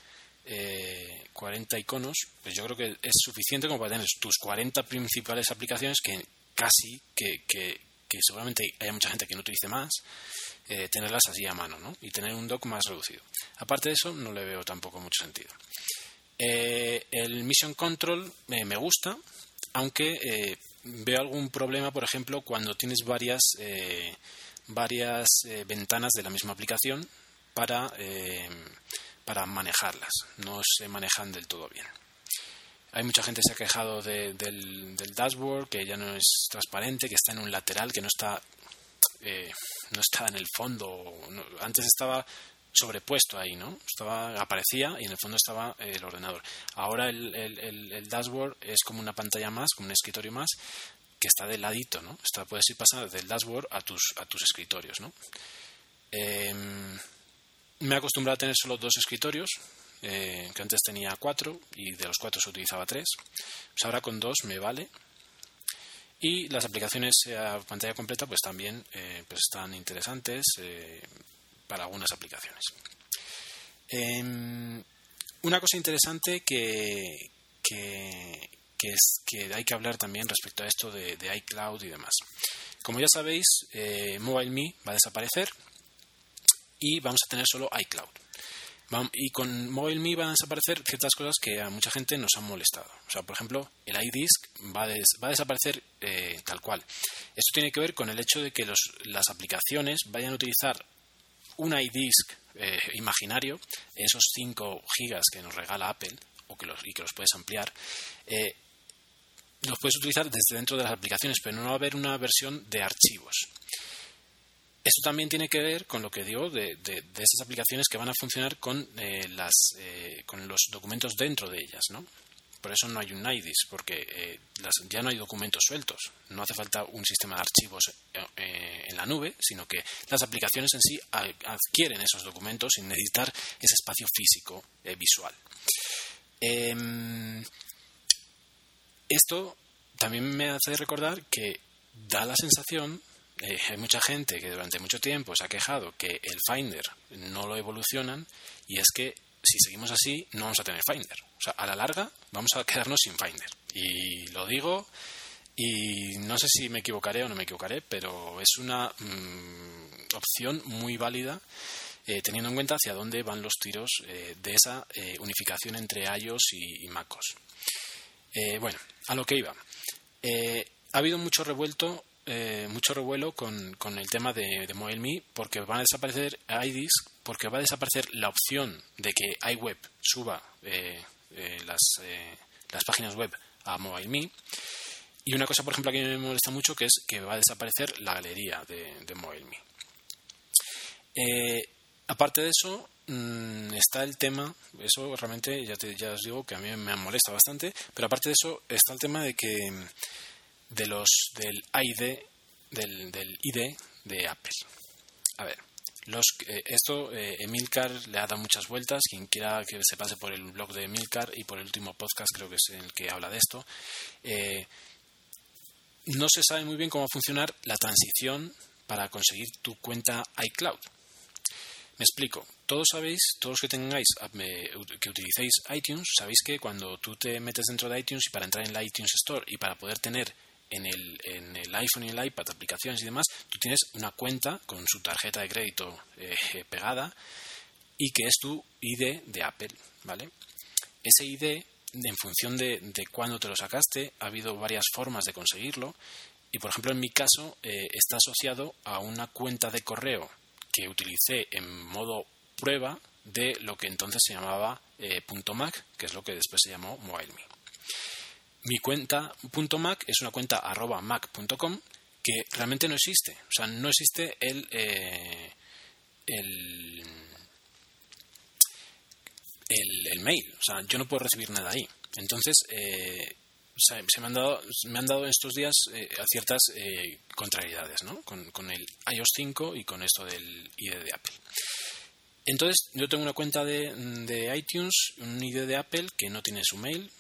40 iconos, pues yo creo que es suficiente como para tener tus 40 principales aplicaciones que casi, que, que, que seguramente haya mucha gente que no utilice más eh, tenerlas así a mano ¿no? y tener un dock más reducido. Aparte de eso, no le veo tampoco mucho sentido. Eh, el Mission Control me gusta, aunque eh, veo algún problema, por ejemplo, cuando tienes varias, eh, varias eh, ventanas de la misma aplicación para, eh, para manejarlas. No se manejan del todo bien. Hay mucha gente que se ha quejado del, del, dashboard, que ya no es transparente, que está en un lateral, que no está, no está en el fondo. antes estaba sobrepuesto ahí, ¿no? Estaba, aparecía y en el fondo estaba el ordenador. Ahora el, el, dashboard es como una pantalla más, como un escritorio más, que está del ladito, ¿no? Está, puedes ir pasando del dashboard a tus, a tus escritorios, ¿no? Em, me he acostumbrado a tener solo dos escritorios, eh, que antes tenía cuatro y de los cuatro se utilizaba tres. Pues ahora con dos me vale. Y las aplicaciones a pantalla completa pues también eh, pues están interesantes. Eh, para algunas aplicaciones. Em, una cosa interesante que, que, es, que hay que hablar también respecto a esto de, iCloud y demás. Como ya sabéis, eh, MobileMe va a desaparecer y vamos a tener solo iCloud. Y con MobileMe van a desaparecer ciertas cosas que a mucha gente nos han molestado. O sea, por ejemplo, el iDisk va a, va a desaparecer eh, tal cual. Esto tiene que ver con el hecho de que los, las aplicaciones vayan a utilizar un iDisk eh, imaginario, esos 5 gigas que nos regala Apple y que los puedes ampliar, eh, los puedes utilizar desde dentro de las aplicaciones, pero no va a haber una versión de archivos. Esto también tiene que ver con lo que digo de, de, esas aplicaciones que van a funcionar con, eh, las, con los documentos dentro de ellas, ¿no? Por eso no hay un NIDIS, porque eh, ya no hay documentos sueltos. No hace falta un sistema de archivos eh, en la nube, sino que las aplicaciones en sí adquieren esos documentos sin necesitar ese espacio físico eh, visual. Em, esto también me hace recordar que da la sensación hay mucha gente que durante mucho tiempo se ha quejado que el Finder no lo evolucionan y es que si seguimos así no vamos a tener Finder. O sea, a la larga vamos a quedarnos sin Finder. Y lo digo y no sé si me equivocaré o no me equivocaré, pero es una mm, opción muy válida eh, teniendo en cuenta hacia dónde van los tiros eh, de esa eh, unificación entre iOS y, MacOS. bueno, a lo que iba. ha habido mucho revuelto mucho revuelo con, con, el tema de, MobileMe porque van a desaparecer iDisk, porque va a desaparecer la opción de que iWeb suba eh, las, eh, las páginas web a MobileMe. Y una cosa, por ejemplo, que me molesta mucho que es que va a desaparecer la galería de, MobileMe. Eh, aparte de eso, mm, está el tema, eso realmente ya, ya os digo que a mí me molesta bastante, pero aparte de eso está el tema de que de los del ID del, del ID de Apple. A ver, los, eh, esto eh, Emilcar le ha dado muchas vueltas. Quien quiera que se pase por el blog de Emilcar y por el último podcast, creo que es el que habla de esto. Eh, no se sabe muy bien cómo va a funcionar la transición para conseguir tu cuenta iCloud. Me explico. Todos sabéis, todos los que tengáis, que utilicéis iTunes, sabéis que cuando tú te metes dentro de iTunes y para entrar en la iTunes Store y para poder tener en el, en el iPhone y el iPad, aplicaciones y demás, tú tienes una cuenta con su tarjeta de crédito eh, pegada y que es tu ID de Apple, ¿vale? Ese ID, en función de, de cuándo te lo sacaste, ha habido varias formas de conseguirlo y, por ejemplo, en mi caso, eh, está asociado a una cuenta de correo que utilicé en modo prueba de lo que entonces se llamaba eh, .mac, que es lo que después se llamó MobileMe mi cuenta .mac es una cuenta arroba mac.com que realmente no existe. O sea, no existe el, eh, el, el, mail. O sea, yo no puedo recibir nada ahí. Entonces, eh, se me han dado, me han dado estos días eh, ciertas contrariedades ¿no? con, con el iOS 5 y con esto del ID de Apple. Entonces, yo tengo una cuenta de, de iTunes, un ID de Apple que no tiene su mail,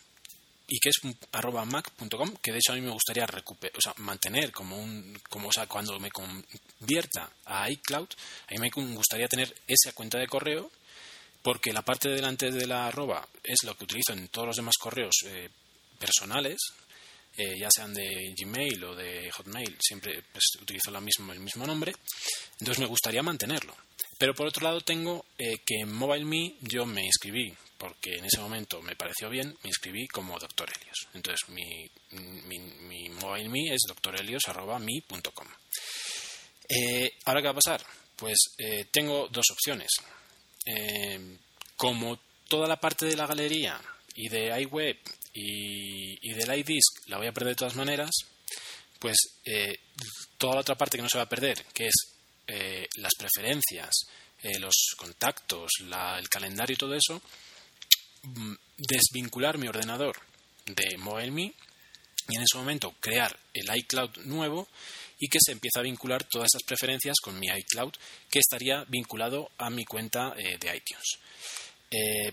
y que es arroba mac.com, que de hecho a mí me gustaría recuperar, o sea, mantener como un, como, o sea, cuando me convierta a iCloud, a mí me gustaría tener esa cuenta de correo, porque la parte de delante de la arroba es lo que utilizo en todos los demás correos eh, personales, eh, ya sean de Gmail o de Hotmail, siempre pues, utilizo la mismo, el mismo nombre, entonces me gustaría mantenerlo. Pero por otro lado tengo eh, que en MobileMe yo me inscribí porque en ese momento me pareció bien, me inscribí como Dr. Helios. Entonces mi, mi, mi mobile me es drhelios.me.com. Eh, ¿Ahora qué va a pasar? Pues eh, tengo dos opciones. Eh, como toda la parte de la galería y de iWeb y, y del iDisk la voy a perder de todas maneras, pues toda la otra parte que no se va a perder, que es las preferencias, los contactos, el calendario y todo eso, desvincular mi ordenador de MobileMe y en ese momento crear el iCloud nuevo y que se empieza a vincular todas esas preferencias con mi iCloud que estaría vinculado a mi cuenta eh, de iTunes. Eh,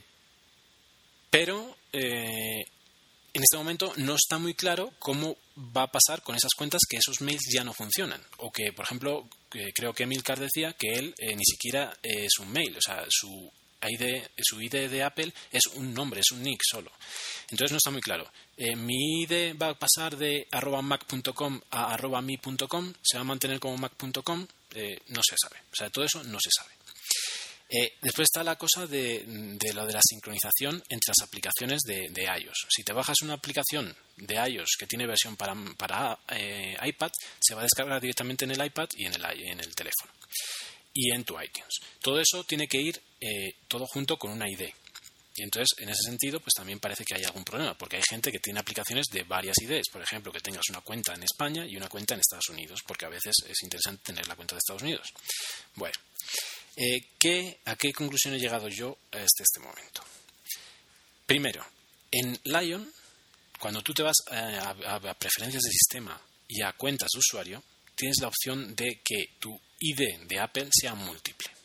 pero eh, en este momento no está muy claro cómo va a pasar con esas cuentas que esos mails ya no funcionan. O que, por ejemplo, creo que Emilcar decía que él ni siquiera es un mail, o sea, su Su ID de Apple es un nombre, es un nick solo. Entonces no está muy claro. Eh, ¿Mi ID va a pasar de arroba mac.com a arroba mi.com? ¿Se va a mantener como mac.com? Eh, no se sabe. O sea, todo eso no se sabe. Eh, después está la cosa de, lo de la sincronización entre las aplicaciones de, iOS. Si te bajas una aplicación de iOS que tiene versión para, para iPad, se va a descargar directamente en el iPad y en el, en el teléfono. Y en tu iTunes. Todo eso tiene que ir todo junto con una ID. Y entonces, en ese sentido, pues también parece que hay algún problema, porque hay gente que tiene aplicaciones de varias ideas. Por ejemplo, que tengas una cuenta en España y una cuenta en Estados Unidos, porque a veces es interesante tener la cuenta de Estados Unidos. Bueno, eh, ¿a qué conclusión he llegado yo hasta este momento? Primero, en Lion, cuando tú te vas eh, a, a preferencias de sistema y a cuentas de usuario, tienes la opción de que tu ID de Apple sea múltiple.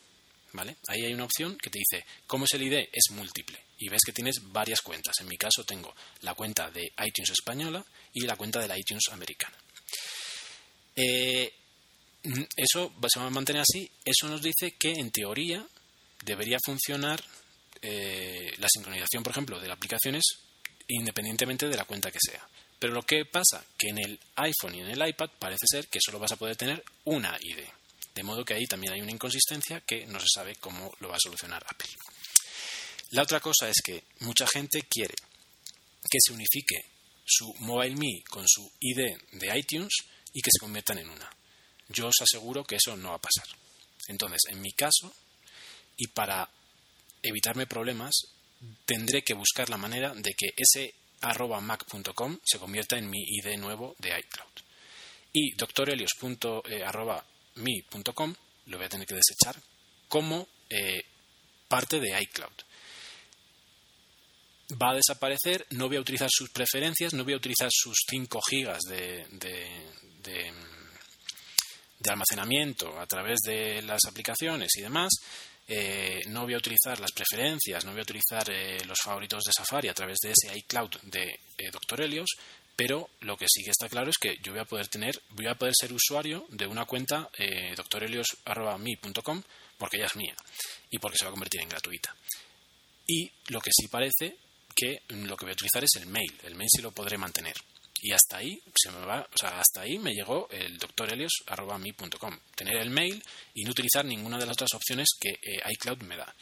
¿vale? Ahí hay una opción que te dice, ¿cómo es el ID? Es múltiple. Y ves que tienes varias cuentas. En mi caso tengo la cuenta de iTunes española y la cuenta de la iTunes americana. Eh, eso se va a mantener así. Eso nos dice que, en teoría, debería funcionar eh, la sincronización, por ejemplo, de las aplicaciones independientemente de la cuenta que sea. Pero lo que pasa que en el iPhone y en el iPad parece ser que solo vas a poder tener una ID. De modo que ahí también hay una inconsistencia que no se sabe cómo lo va a solucionar Apple. La otra cosa es que mucha gente quiere que se unifique su Mobile Me con su ID de iTunes y que se conviertan en una. Yo os aseguro que eso no va a pasar. Entonces, en mi caso, y para evitarme problemas, tendré que buscar la manera de que ese arroba mac.com se convierta en mi ID nuevo de iCloud. Y doctorelios.com mi.com, lo voy a tener que desechar, como eh, parte de iCloud. Va a desaparecer, no voy a utilizar sus preferencias, no voy a utilizar sus 5 gigas de, de, almacenamiento a través de las aplicaciones y demás. Eh, no voy a utilizar las preferencias, no voy a utilizar eh, los favoritos de Safari a través de ese iCloud de Dr. Helios, pero lo que sí que está claro es que yo voy a poder tener, voy a poder ser usuario de una cuenta eh, doctorelios.me.com porque ya es mía y porque se va a convertir en gratuita. Y lo que sí parece que lo que voy a utilizar es el mail. El mail sí lo podré mantener. Y hasta ahí se me va, o sea, hasta ahí me llegó el doctorelios.me.com. Tener el mail y no utilizar ninguna de las otras opciones que eh, iCloud me da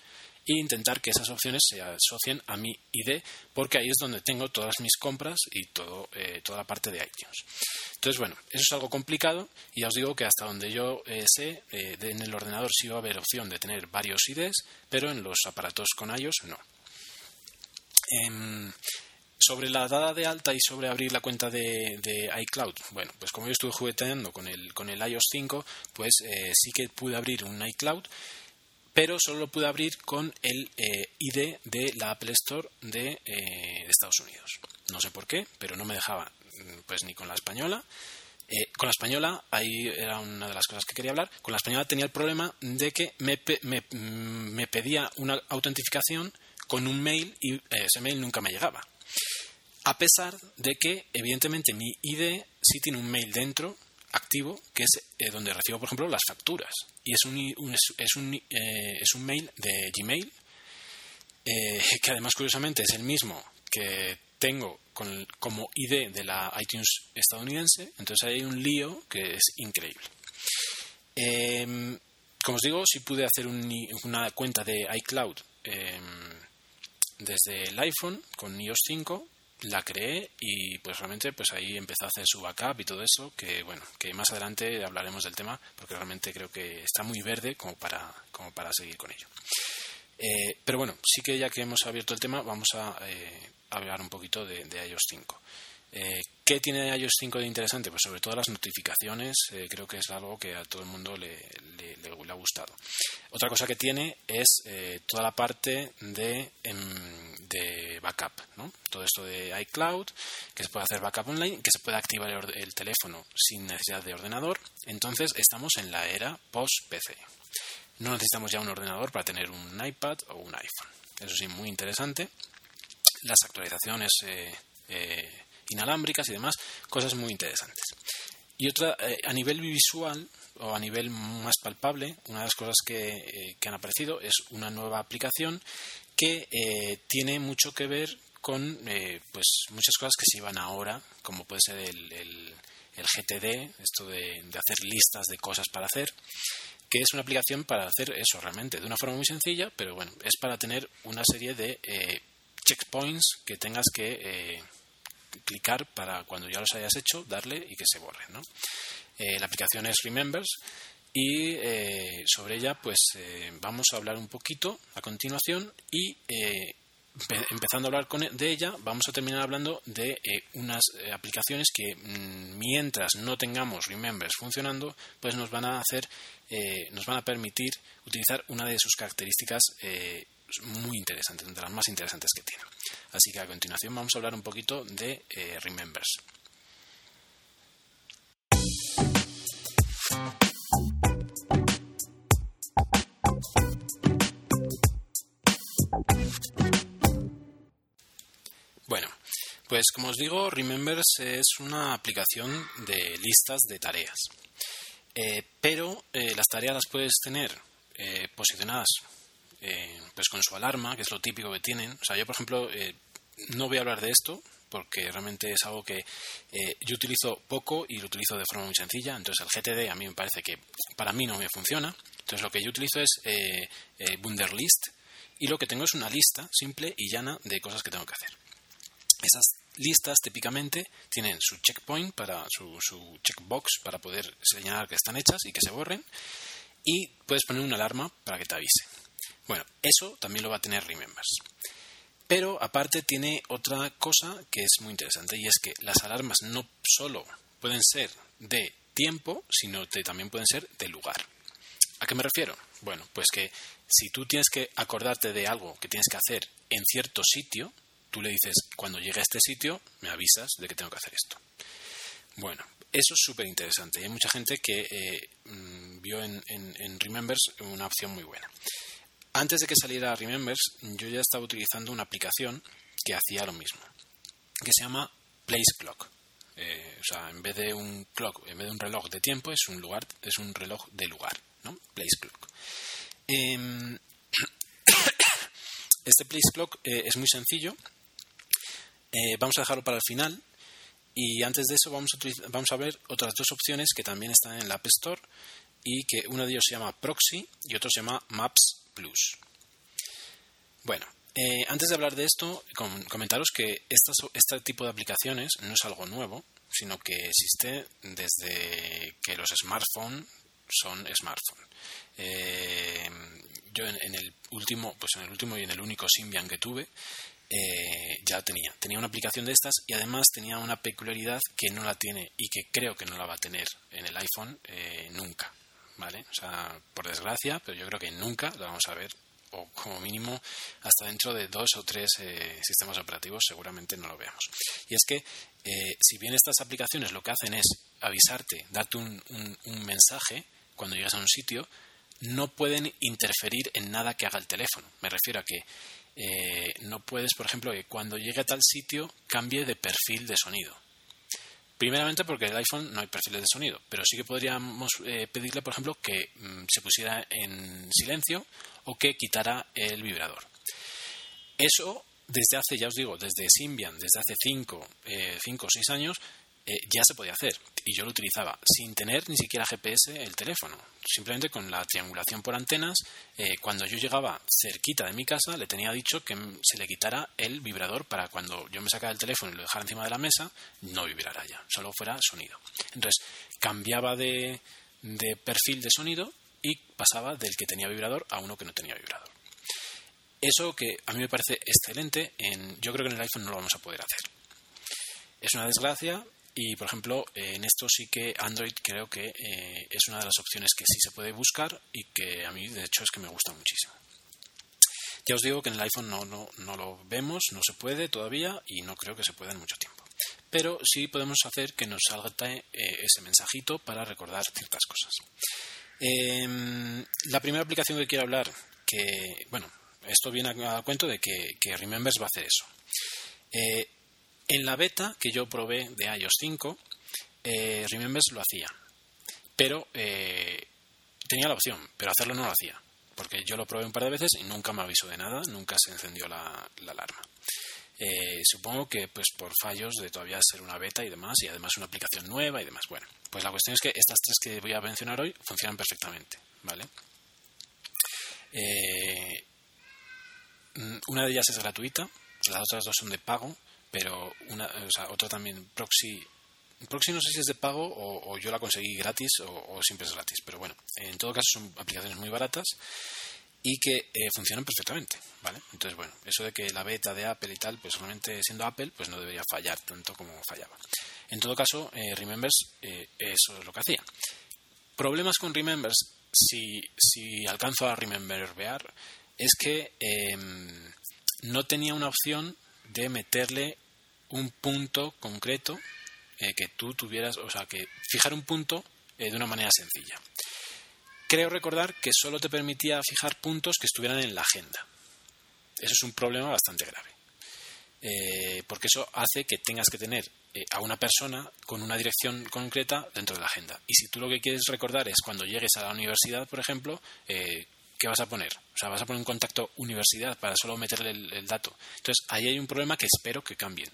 e intentar que esas opciones se asocien a mi ID porque ahí es donde tengo todas mis compras y todo, eh, toda la parte de iTunes. Entonces, bueno, eso es algo complicado y ya os digo que hasta donde yo eh, sé, eh, en el ordenador sí va a haber opción de tener varios IDs, pero en los aparatos con iOS no. Em, sobre la dada de alta y sobre abrir la cuenta de, iCloud, bueno, pues como yo estuve jugueteando con el, con el iOS 5, pues sí que pude abrir un iCloud pero solo lo pude abrir con el eh, ID de la Apple Store eh, de, Estados Unidos. No sé por qué, pero no me dejaba mm, pues ni con la española. Eh, con la española, ahí era una de las cosas que quería hablar, con la española tenía el problema de que me, me, mm, me pedía una autentificación con un mail y ese mail nunca me llegaba. A pesar de que, evidentemente, mi ID sí tiene un mail dentro activo, que es eh, donde recibo, por ejemplo, las facturas. Y es un, es, un, eh, es un mail de Gmail, eh, que además, curiosamente, es el mismo que tengo con, como ID de la iTunes estadounidense. Entonces hay un lío que es increíble. Em, como os digo, si pude hacer una cuenta de iCloud em, desde el iPhone con iOS 5 la creé y pues realmente pues ahí empezó a hacer su backup y todo eso que bueno que más adelante hablaremos del tema porque realmente creo que está muy verde como para como para seguir con ello. Eh, pero bueno sí que ya que hemos abierto el tema vamos a eh, hablar un poquito de, de iOS 5 eh, ¿Qué tiene iOS 5 de interesante? Pues sobre todo las notificaciones, eh, creo que es algo que a todo el mundo le, ha gustado. Otra cosa que tiene es eh, toda la parte de, em, de backup, ¿no? Todo esto de iCloud, que se puede hacer backup online, que se puede activar el, teléfono sin necesidad de ordenador. Entonces estamos en la era post-PC. No necesitamos ya un ordenador para tener un iPad o un iPhone. Eso sí, muy interesante. Las actualizaciones inalámbricas y demás, cosas muy interesantes. Y otra, eh, a nivel visual o a nivel más palpable, una de las cosas que, eh, han aparecido es una nueva aplicación que eh, tiene mucho que ver con pues muchas cosas que se llevan ahora, como puede ser el, el, GTD, esto de, hacer listas de cosas para hacer, que es una aplicación para hacer eso realmente de una forma muy sencilla, pero bueno, es para tener una serie de checkpoints que tengas que clicar para cuando ya los hayas hecho, darle y que se borren. ¿no? Eh, la aplicación es Remembers y eh, sobre ella pues eh, vamos a hablar un poquito a continuación y empezando a hablar con, e, de ella vamos a terminar hablando de unas aplicaciones que mm, mientras no tengamos Remembers funcionando pues nos van a hacer nos van a permitir utilizar una de sus características muy interesantes, de las más interesantes que tiene. Así que a continuación vamos a hablar un poquito de eh, Remembers. Bueno, pues como os digo, Remembers es una aplicación de listas de tareas. Eh, pero eh, las tareas las puedes tener posicionadas eh, pues con su alarma, que es lo típico que tienen. O sea, yo, por ejemplo, eh, no voy a hablar de esto porque realmente es algo que eh, yo utilizo poco y lo utilizo de forma muy sencilla. Entonces, el GTD a mí me parece que para mí no me funciona. Entonces, lo que yo utilizo es eh, Wunderlist y lo que tengo es una lista simple y llana de cosas que tengo que hacer. Esas listas típicamente tienen su checkpoint para su, su checkbox para poder señalar que están hechas y que se borren y puedes poner una alarma para que te avise. Bueno, eso también lo va a tener Remembers. Pero aparte tiene otra cosa que es muy interesante y es que las alarmas no solo pueden ser de tiempo, sino que también pueden ser de lugar. ¿A qué me refiero? Bueno, pues que si tú tienes que acordarte de algo que tienes que hacer en cierto sitio, tú le dices, cuando llegue a este sitio, me avisas de que tengo que hacer esto. Bueno, eso es súper interesante hay mucha gente que eh, mm, vio en, en Remembers una opción muy buena. Antes de que saliera Remembers, yo ya estaba utilizando una aplicación que hacía lo mismo, que se llama Place Clock. Eh, o sea, en vez de un clock, en vez de un reloj de tiempo, es un lugar, es un reloj de lugar, ¿no? Place Clock. Em, este Place Clock eh, es muy sencillo. Eh, vamos a dejarlo para el final. Y antes de eso vamos a, vamos a ver otras dos opciones que también están en la App Store y que uno de ellos se llama Proxy y otro se llama Maps Plus. Bueno, eh, antes de hablar de esto, comentaros que este tipo de aplicaciones no es algo nuevo, sino que existe desde que los smartphones son smartphones. Eh, yo en, el último, pues en el último y en el único Symbian que tuve, eh, ya tenía. Tenía una aplicación de estas y además tenía una peculiaridad que no la tiene y que creo que no la va a tener en el iPhone nunca. ¿Vale? O sea, por desgracia, pero yo creo que nunca lo vamos a ver, o como mínimo hasta dentro de dos o tres eh, sistemas operativos seguramente no lo veamos. Y es que, eh, si bien estas aplicaciones lo que hacen es avisarte, darte un, mensaje cuando llegas a un sitio, no pueden interferir en nada que haga el teléfono. Me refiero a que eh, no puedes, por ejemplo, que cuando llegue a tal sitio cambie de perfil de sonido. Primeramente porque el iPhone no hay perfiles de sonido, pero sí que podríamos eh, pedirle, por ejemplo, que mm, se pusiera en silencio o que quitara el vibrador. Eso desde hace, ya os digo, desde Symbian, desde hace 5 eh, o 6 años, eh, ya se podía hacer. Y yo lo utilizaba sin tener ni siquiera GPS el teléfono. Simplemente con la triangulación por antenas, eh, cuando yo llegaba cerquita de mi casa, le tenía dicho que se le quitara el vibrador para cuando yo me sacara el teléfono y lo dejara encima de la mesa, no vibrara ya, solo fuera sonido. Entonces, cambiaba de, de perfil de sonido y pasaba del que tenía vibrador a uno que no tenía vibrador. Eso que a mí me parece excelente, en, yo creo que en el iPhone no lo vamos a poder hacer. Es una desgracia, y, por ejemplo, en esto sí que Android creo que eh, es una de las opciones que sí se puede buscar y que a mí, de hecho, es que me gusta muchísimo. Ya os digo que en el iPhone no, no, no lo vemos, no se puede todavía y no creo que se pueda en mucho tiempo. Pero sí podemos hacer que nos salga eh, ese mensajito para recordar ciertas cosas. Em, la primera aplicación que quiero hablar, que, bueno, esto viene a, cuento de que, que Remembers va a hacer eso. Eh, en la beta que yo probé de iOS 5, eh, Remembers lo hacía. Pero eh, tenía la opción, pero hacerlo no lo hacía. Porque yo lo probé un par de veces y nunca me avisó de nada, nunca se encendió la, alarma. Eh, supongo que pues por fallos de todavía ser una beta y demás, y además una aplicación nueva y demás. Bueno, pues la cuestión es que estas tres que voy a mencionar hoy funcionan perfectamente, ¿vale? Mm, una de ellas es gratuita, las otras dos son de pago, pero una, o sea, otra también, Proxy. Proxy no sé si es de pago o, yo la conseguí gratis o, siempre es gratis, pero bueno, en todo caso son aplicaciones muy baratas y que eh, funcionan perfectamente, ¿vale? Entonces, bueno, eso de que la beta de Apple y tal, pues solamente siendo Apple, pues no debería fallar tanto como fallaba. En todo caso, eh, Remembers, eh, eso es lo que hacía. Problemas con Remembers, si, si alcanzo a remembervear, es que em, no tenía una opción de meterle un punto concreto eh, que tú tuvieras, o sea, que fijar un punto eh, de una manera sencilla. Creo recordar que solo te permitía fijar puntos que estuvieran en la agenda. Eso es un problema bastante grave. Eh, porque eso hace que tengas que tener a una persona con una dirección concreta dentro de la agenda. Y si tú lo que quieres recordar es cuando llegues a la universidad, por ejemplo, ¿qué vas a poner? O sea, vas a poner un contacto universidad para solo meterle el, dato. Entonces, ahí hay un problema que espero que cambien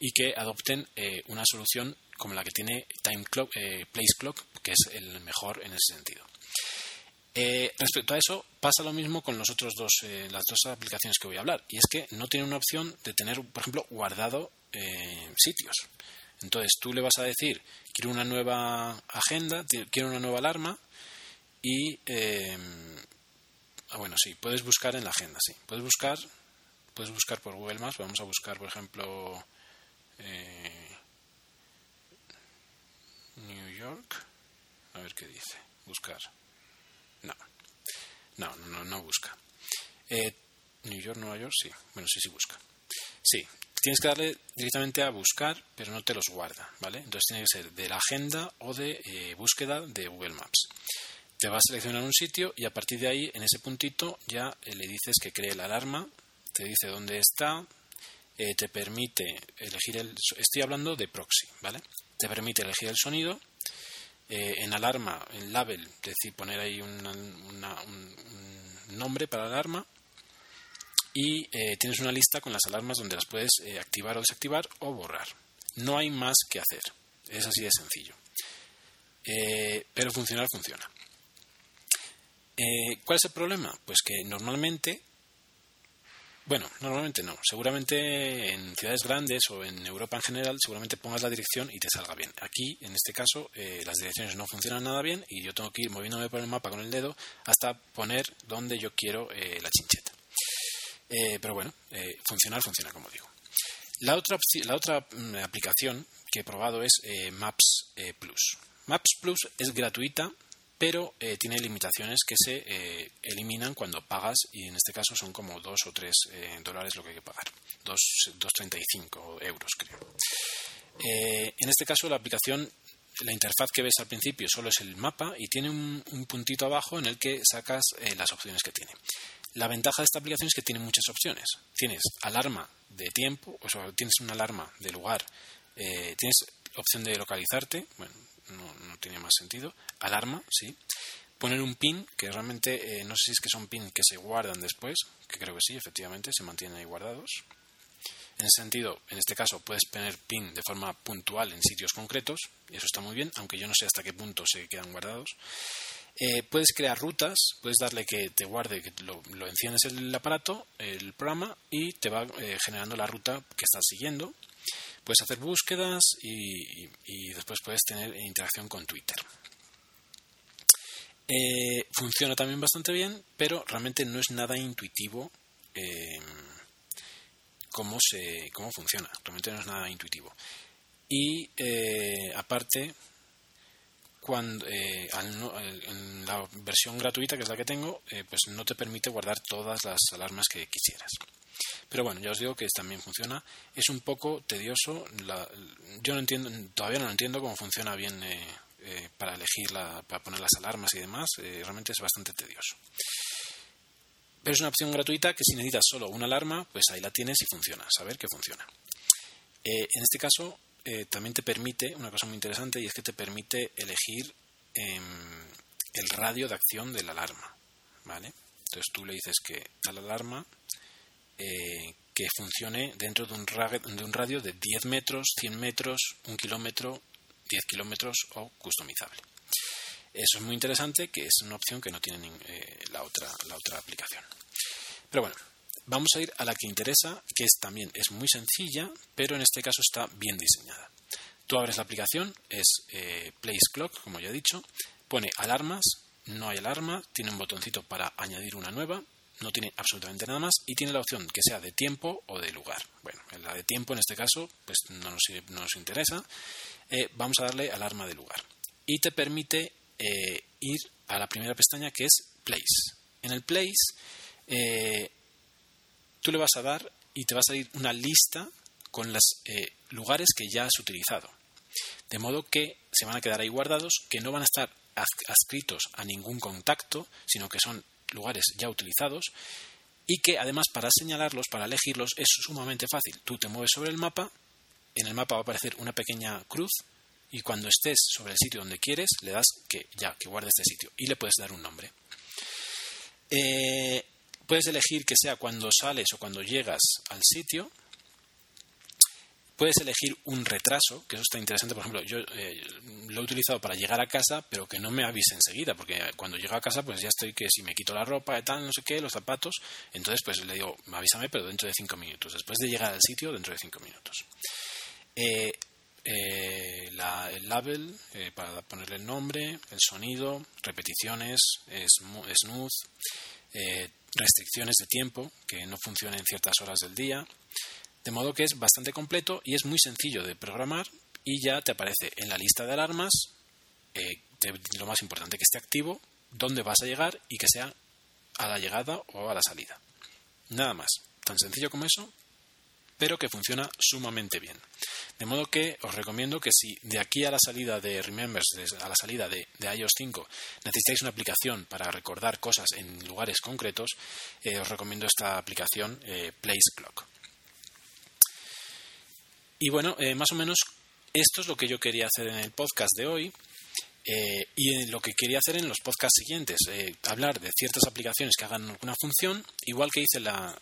y que adopten eh, una solución como la que tiene Time Clock, eh, Place Clock, que es el mejor en ese sentido. Eh, respecto a eso, pasa lo mismo con los otros dos, las dos aplicaciones que voy a hablar, y es que no tiene una opción de tener, por ejemplo, guardado sitios. Entonces, tú le vas a decir, quiero una nueva agenda, quiero una nueva alarma, y Ah, bueno, sí, puedes buscar en la agenda, sí. Puedes buscar, puedes buscar por Google Maps. Vamos a buscar, por ejemplo, eh, New York. A ver qué dice. Buscar. No. No, no, no, busca. Eh, New York, Nueva York, sí. Bueno, sí, sí busca. Sí, tienes que darle directamente a buscar, pero no te los guarda, ¿vale? Entonces tiene que ser de la agenda o de eh, búsqueda de Google Maps te va a seleccionar un sitio y a partir de ahí, en ese puntito, ya eh, le dices que cree la alarma, te dice dónde está, eh, te permite elegir el... Estoy hablando de proxy, ¿vale? Te permite elegir el sonido. Eh, en alarma, en label, decir, poner ahí un, nombre para la alarma. Y tienes una lista con las alarmas donde las puedes activar o desactivar o borrar. No hay más que hacer. Es así de sencillo. pero funcionar funciona. Eh, ¿Cuál es el problema? Pues que normalmente, bueno, normalmente no, seguramente en ciudades grandes o en Europa en general, seguramente pongas la dirección y te salga bien. Aquí, en este caso, eh, las direcciones no funcionan nada bien y yo tengo que ir moviéndome por el mapa con el dedo hasta poner donde yo quiero eh, la chincheta. pero bueno, funcionar funciona, como digo. La otra, la otra mm, aplicación que he probado es Maps Plus. Maps Plus es gratuita pero eh, tiene limitaciones que se eh, eliminan cuando pagas y en este caso son como 2 o 3 eh, dólares lo que hay que pagar, 2,35 euros creo. en este caso la aplicación, la interfaz que ves al principio solo es el mapa y tiene un, un puntito abajo en el que sacas las opciones que tiene. La ventaja de esta aplicación es que tiene muchas opciones. Tienes alarma de tiempo, o sea, tienes una alarma de lugar, tienes opción de localizarte, bueno, no, no tiene más sentido. Alarma, sí. Poner un pin, que realmente eh, no sé si es que son pin que se guardan después, que creo que sí, efectivamente, se mantienen ahí guardados. En ese sentido, en este caso, puedes poner pin de forma puntual en sitios concretos, y eso está muy bien, aunque yo no sé hasta qué punto se quedan guardados. Eh, puedes crear rutas, puedes darle que te guarde, que lo, enciendes el aparato, el programa, y te va eh, generando la ruta que estás siguiendo. Puedes hacer búsquedas y, después puedes tener interacción con Twitter. Eh, funciona también bastante bien, pero realmente no es nada intuitivo cómo, se, cómo funciona. Realmente no es nada intuitivo. Y aparte, cuando eh, en la versión gratuita, que es la que tengo, eh, pues no te permite guardar todas las alarmas que quisieras. Pero bueno, ya os digo que también funciona. Es un poco tedioso. yo no entiendo, todavía no entiendo cómo funciona bien eh, para elegir, para poner las alarmas y demás. realmente es bastante tedioso. Pero es una opción gratuita que si necesitas solo una alarma, pues ahí la tienes y funciona. Saber que funciona. en este caso, eh, también te permite, una cosa muy interesante, y es que te permite elegir em, el radio de acción de la alarma. ¿vale? Entonces tú le dices que a la alarma eh, que funcione dentro de un, de un radio de 10 metros, 100 metros, 1 kilómetro, 10 kilómetros o customizable. Eso es muy interesante, que es una opción que no tiene eh, la, otra, la otra aplicación. Pero bueno, Vamos a ir a la que interesa, que es también es muy sencilla, pero en este caso está bien diseñada. Tú abres la aplicación, es eh, Place Clock, como ya he dicho, pone alarmas, no hay alarma, tiene un botoncito para añadir una nueva, no tiene absolutamente nada más y tiene la opción que sea de tiempo o de lugar. Bueno, en la de tiempo en este caso pues no nos, interesa. Eh, vamos a darle alarma de lugar y te permite eh, ir a la primera pestaña que es Place. En el Place tú le vas a dar y te va a salir una lista con los eh, lugares que ya has utilizado. De modo que se van a quedar ahí guardados, que no van a estar adscritos a ningún contacto, sino que son lugares ya utilizados y que además para señalarlos, para elegirlos, es sumamente fácil. Tú te mueves sobre el mapa, en el mapa va a aparecer una pequeña cruz y cuando estés sobre el sitio donde quieres, le das que ya, que guarde este sitio y le puedes dar un nombre. Eh, Puedes elegir que sea cuando sales o cuando llegas al sitio. Puedes elegir un retraso, que eso está interesante. Por ejemplo, yo eh, lo he utilizado para llegar a casa, pero que no me avise enseguida, porque cuando llego a casa, pues ya estoy que si me quito la ropa tal, no sé qué, los zapatos, entonces pues le digo, avísame, pero dentro de cinco minutos. Después de llegar al sitio, dentro de cinco minutos. Eh, eh, el label para ponerle el nombre, el sonido, repeticiones, smooth, restricciones de tiempo que no funcionan en ciertas horas del día. De modo que es bastante completo y es muy sencillo de programar y ya te aparece en la lista de alarmas eh, lo más importante que esté activo, dónde vas a llegar y que sea a la llegada o a la salida. Nada más. Tan sencillo como eso, pero que funciona sumamente bien. De modo que os recomiendo que si de aquí a la salida de Remembers, a la salida de, iOS 5, necesitáis una aplicación para recordar cosas en lugares concretos, eh, os recomiendo esta aplicación eh, Place Clock. Y bueno, eh, más o menos esto es lo que yo quería hacer en el podcast de hoy. y lo que quería hacer en los podcasts siguientes, hablar de ciertas aplicaciones que hagan alguna función, igual que hice la,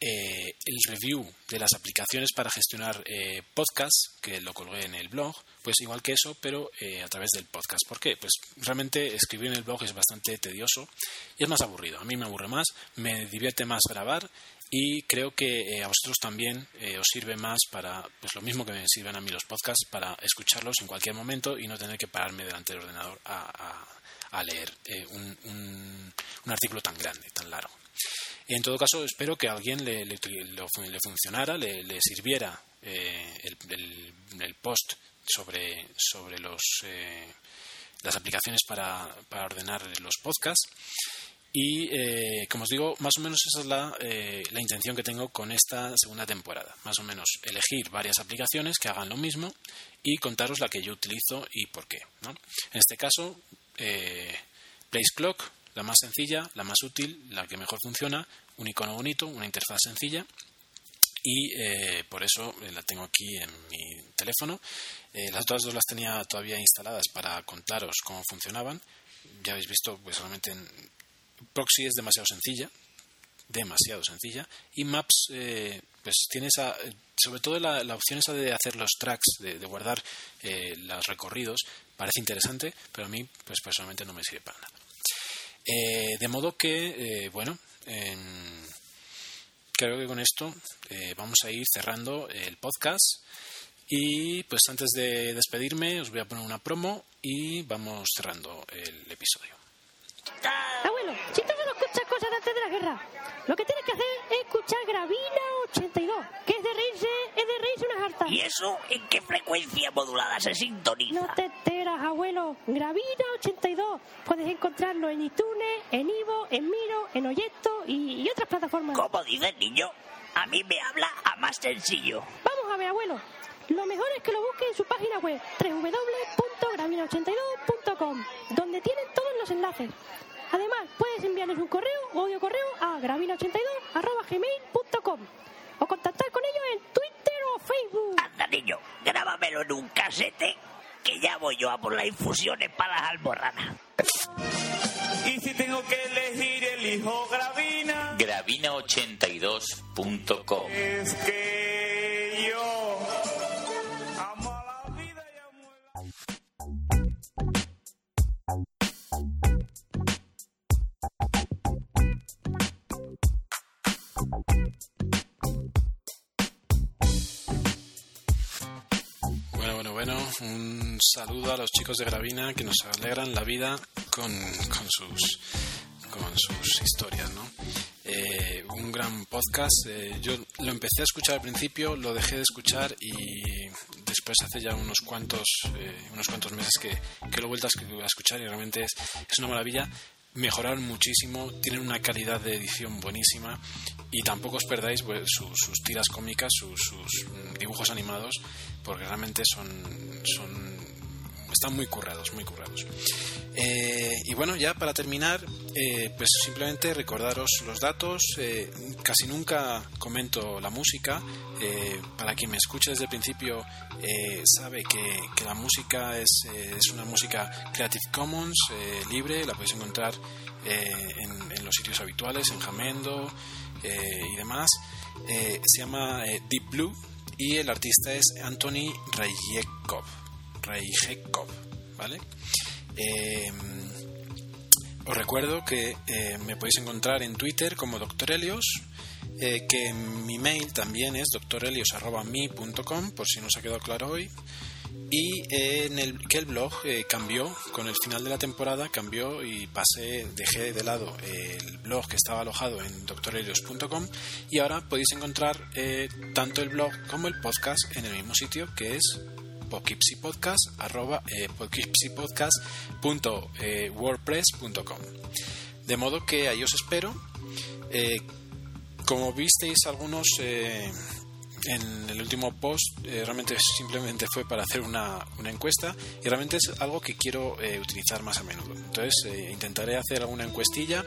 eh, el review de las aplicaciones para gestionar eh, podcasts, que lo colgué en el blog, pues igual que eso, pero eh, a través del podcast. ¿Por qué? Pues realmente escribir en el blog es bastante tedioso y es más aburrido. A mí me aburre más, me divierte más grabar y creo que a vosotros también os sirve más para, pues lo mismo que me sirven a mí los podcasts, para escucharlos en cualquier momento y no tener que pararme delante del ordenador a, leer un artículo tan grande, tan largo. En todo caso, espero que a alguien le, funcionara, le, sirviera eh, el, post sobre, sobre los, eh, las aplicaciones para, para, ordenar los podcasts. Y, eh, como os digo, más o menos esa es la, la, intención que tengo con esta segunda temporada. Más o menos elegir varias aplicaciones que hagan lo mismo y contaros la que yo utilizo y por qué. En este caso, Place Clock la más sencilla, la más útil, la que mejor funciona, un icono bonito, una interfaz sencilla y eh, por eso eh, la tengo aquí en mi teléfono. Eh, las otras dos las tenía todavía instaladas para contaros cómo funcionaban. Ya habéis visto, pues solamente en Proxy es demasiado sencilla. demasiado sencilla. Y Maps, pues tiene esa, sobre todo la, opción esa de hacer los tracks, de, guardar eh, los recorridos, parece interesante, pero a mí, pues personalmente no me sirve para nada. Eh, de modo que, bueno, creo que con esto vamos a ir cerrando el podcast. Y pues antes de despedirme os voy a poner una promo y vamos cerrando el episodio. Abuelo, si tú no escuchas cosas antes de la guerra, lo que tienes que hacer es escuchar Gravina 82, que es de reírse, es de reírse una harta. ¿Y eso en qué frecuencia modulada se sintoniza? No te enteras, abuelo. Gravina 82. Puedes encontrarlo en iTunes, en Ivo, en Miro, en Oyesto y, y otras plataformas. ¿Cómo dices, niño? A mí me habla a más sencillo. Vamos a ver, abuelo. Lo mejor es que lo busque en su página web www.gravina82.com, donde tienen todos los enlaces. Además, puedes enviarles un correo o audio correo a gravina82.gmail.com o contactar con ellos en Twitter o Facebook. Anda, niño, grábamelo en un casete que ya voy yo a por las infusiones para las alborranas. Y si tengo que elegir, elijo Gravina. Gravina82.com. Es que yo Bueno, un saludo a los chicos de Gravina que nos alegran la vida con, sus, con sus historias, ¿no? Eh, un gran podcast. Eh, yo lo empecé a escuchar al principio, lo dejé de escuchar y después hace ya unos cuantos, eh, unos cuantos meses que, que, lo he vuelto a escuchar y realmente es, es una maravilla mejoraron muchísimo, tienen una calidad de edición buenísima y tampoco os perdáis pues, sus tiras cómicas, sus, mm, dibujos animados, porque realmente son, son están muy currados, muy currados. Eh, y bueno, ya para terminar, eh, pues simplemente recordaros los datos. Eh, casi nunca comento la música. para quien me escuche desde el principio, sabe que, la música es, es, una música Creative Commons, libre, la podéis encontrar en, en, los sitios habituales, en Jamendo y demás. se llama Deep Blue y el artista es Anthony Rayekov. Rayekov, ¿vale? Eh, os recuerdo que eh, me podéis encontrar en Twitter como Dr. Helios, eh, que mi mail también es drhelios.me.com, por si no se ha quedado claro hoy, y en el, que el blog cambió con el final de la temporada, cambió y pasé, dejé de lado el blog que estaba alojado en drhelios.com y ahora podéis encontrar tanto el blog como el podcast en el mismo sitio que es pokipsipodcast.wordpress.com eh, De modo que ahí os espero. Eh, como visteis algunos eh, en el último post, realmente simplemente fue para hacer una, una, encuesta y realmente es algo que quiero utilizar más a menudo. Entonces intentaré hacer alguna encuestilla,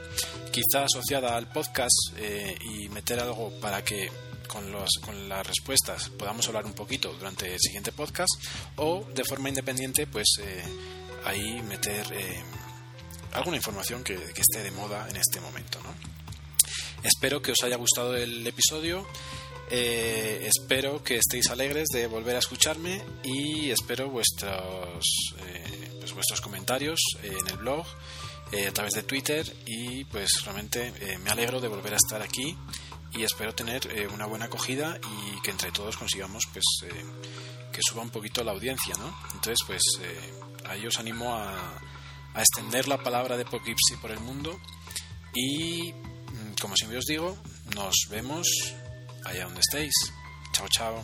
quizá asociada al podcast y meter algo para que con, los, con las respuestas podamos hablar un poquito durante el siguiente podcast o de forma independiente pues eh, ahí meter eh, alguna información que, esté de moda en este momento ¿no? espero que os haya gustado el episodio eh, espero que estéis alegres de volver a escucharme y espero vuestros pues vuestros comentarios en el blog a través de Twitter y pues realmente me alegro de volver a estar aquí y espero tener eh, una buena acogida y que entre todos consigamos pues eh, que suba un poquito la audiencia ¿no? entonces pues eh, ahí os animo a, a, extender la palabra de Poughkeepsie por el mundo y mm, como siempre os digo nos vemos allá donde estéis chao chao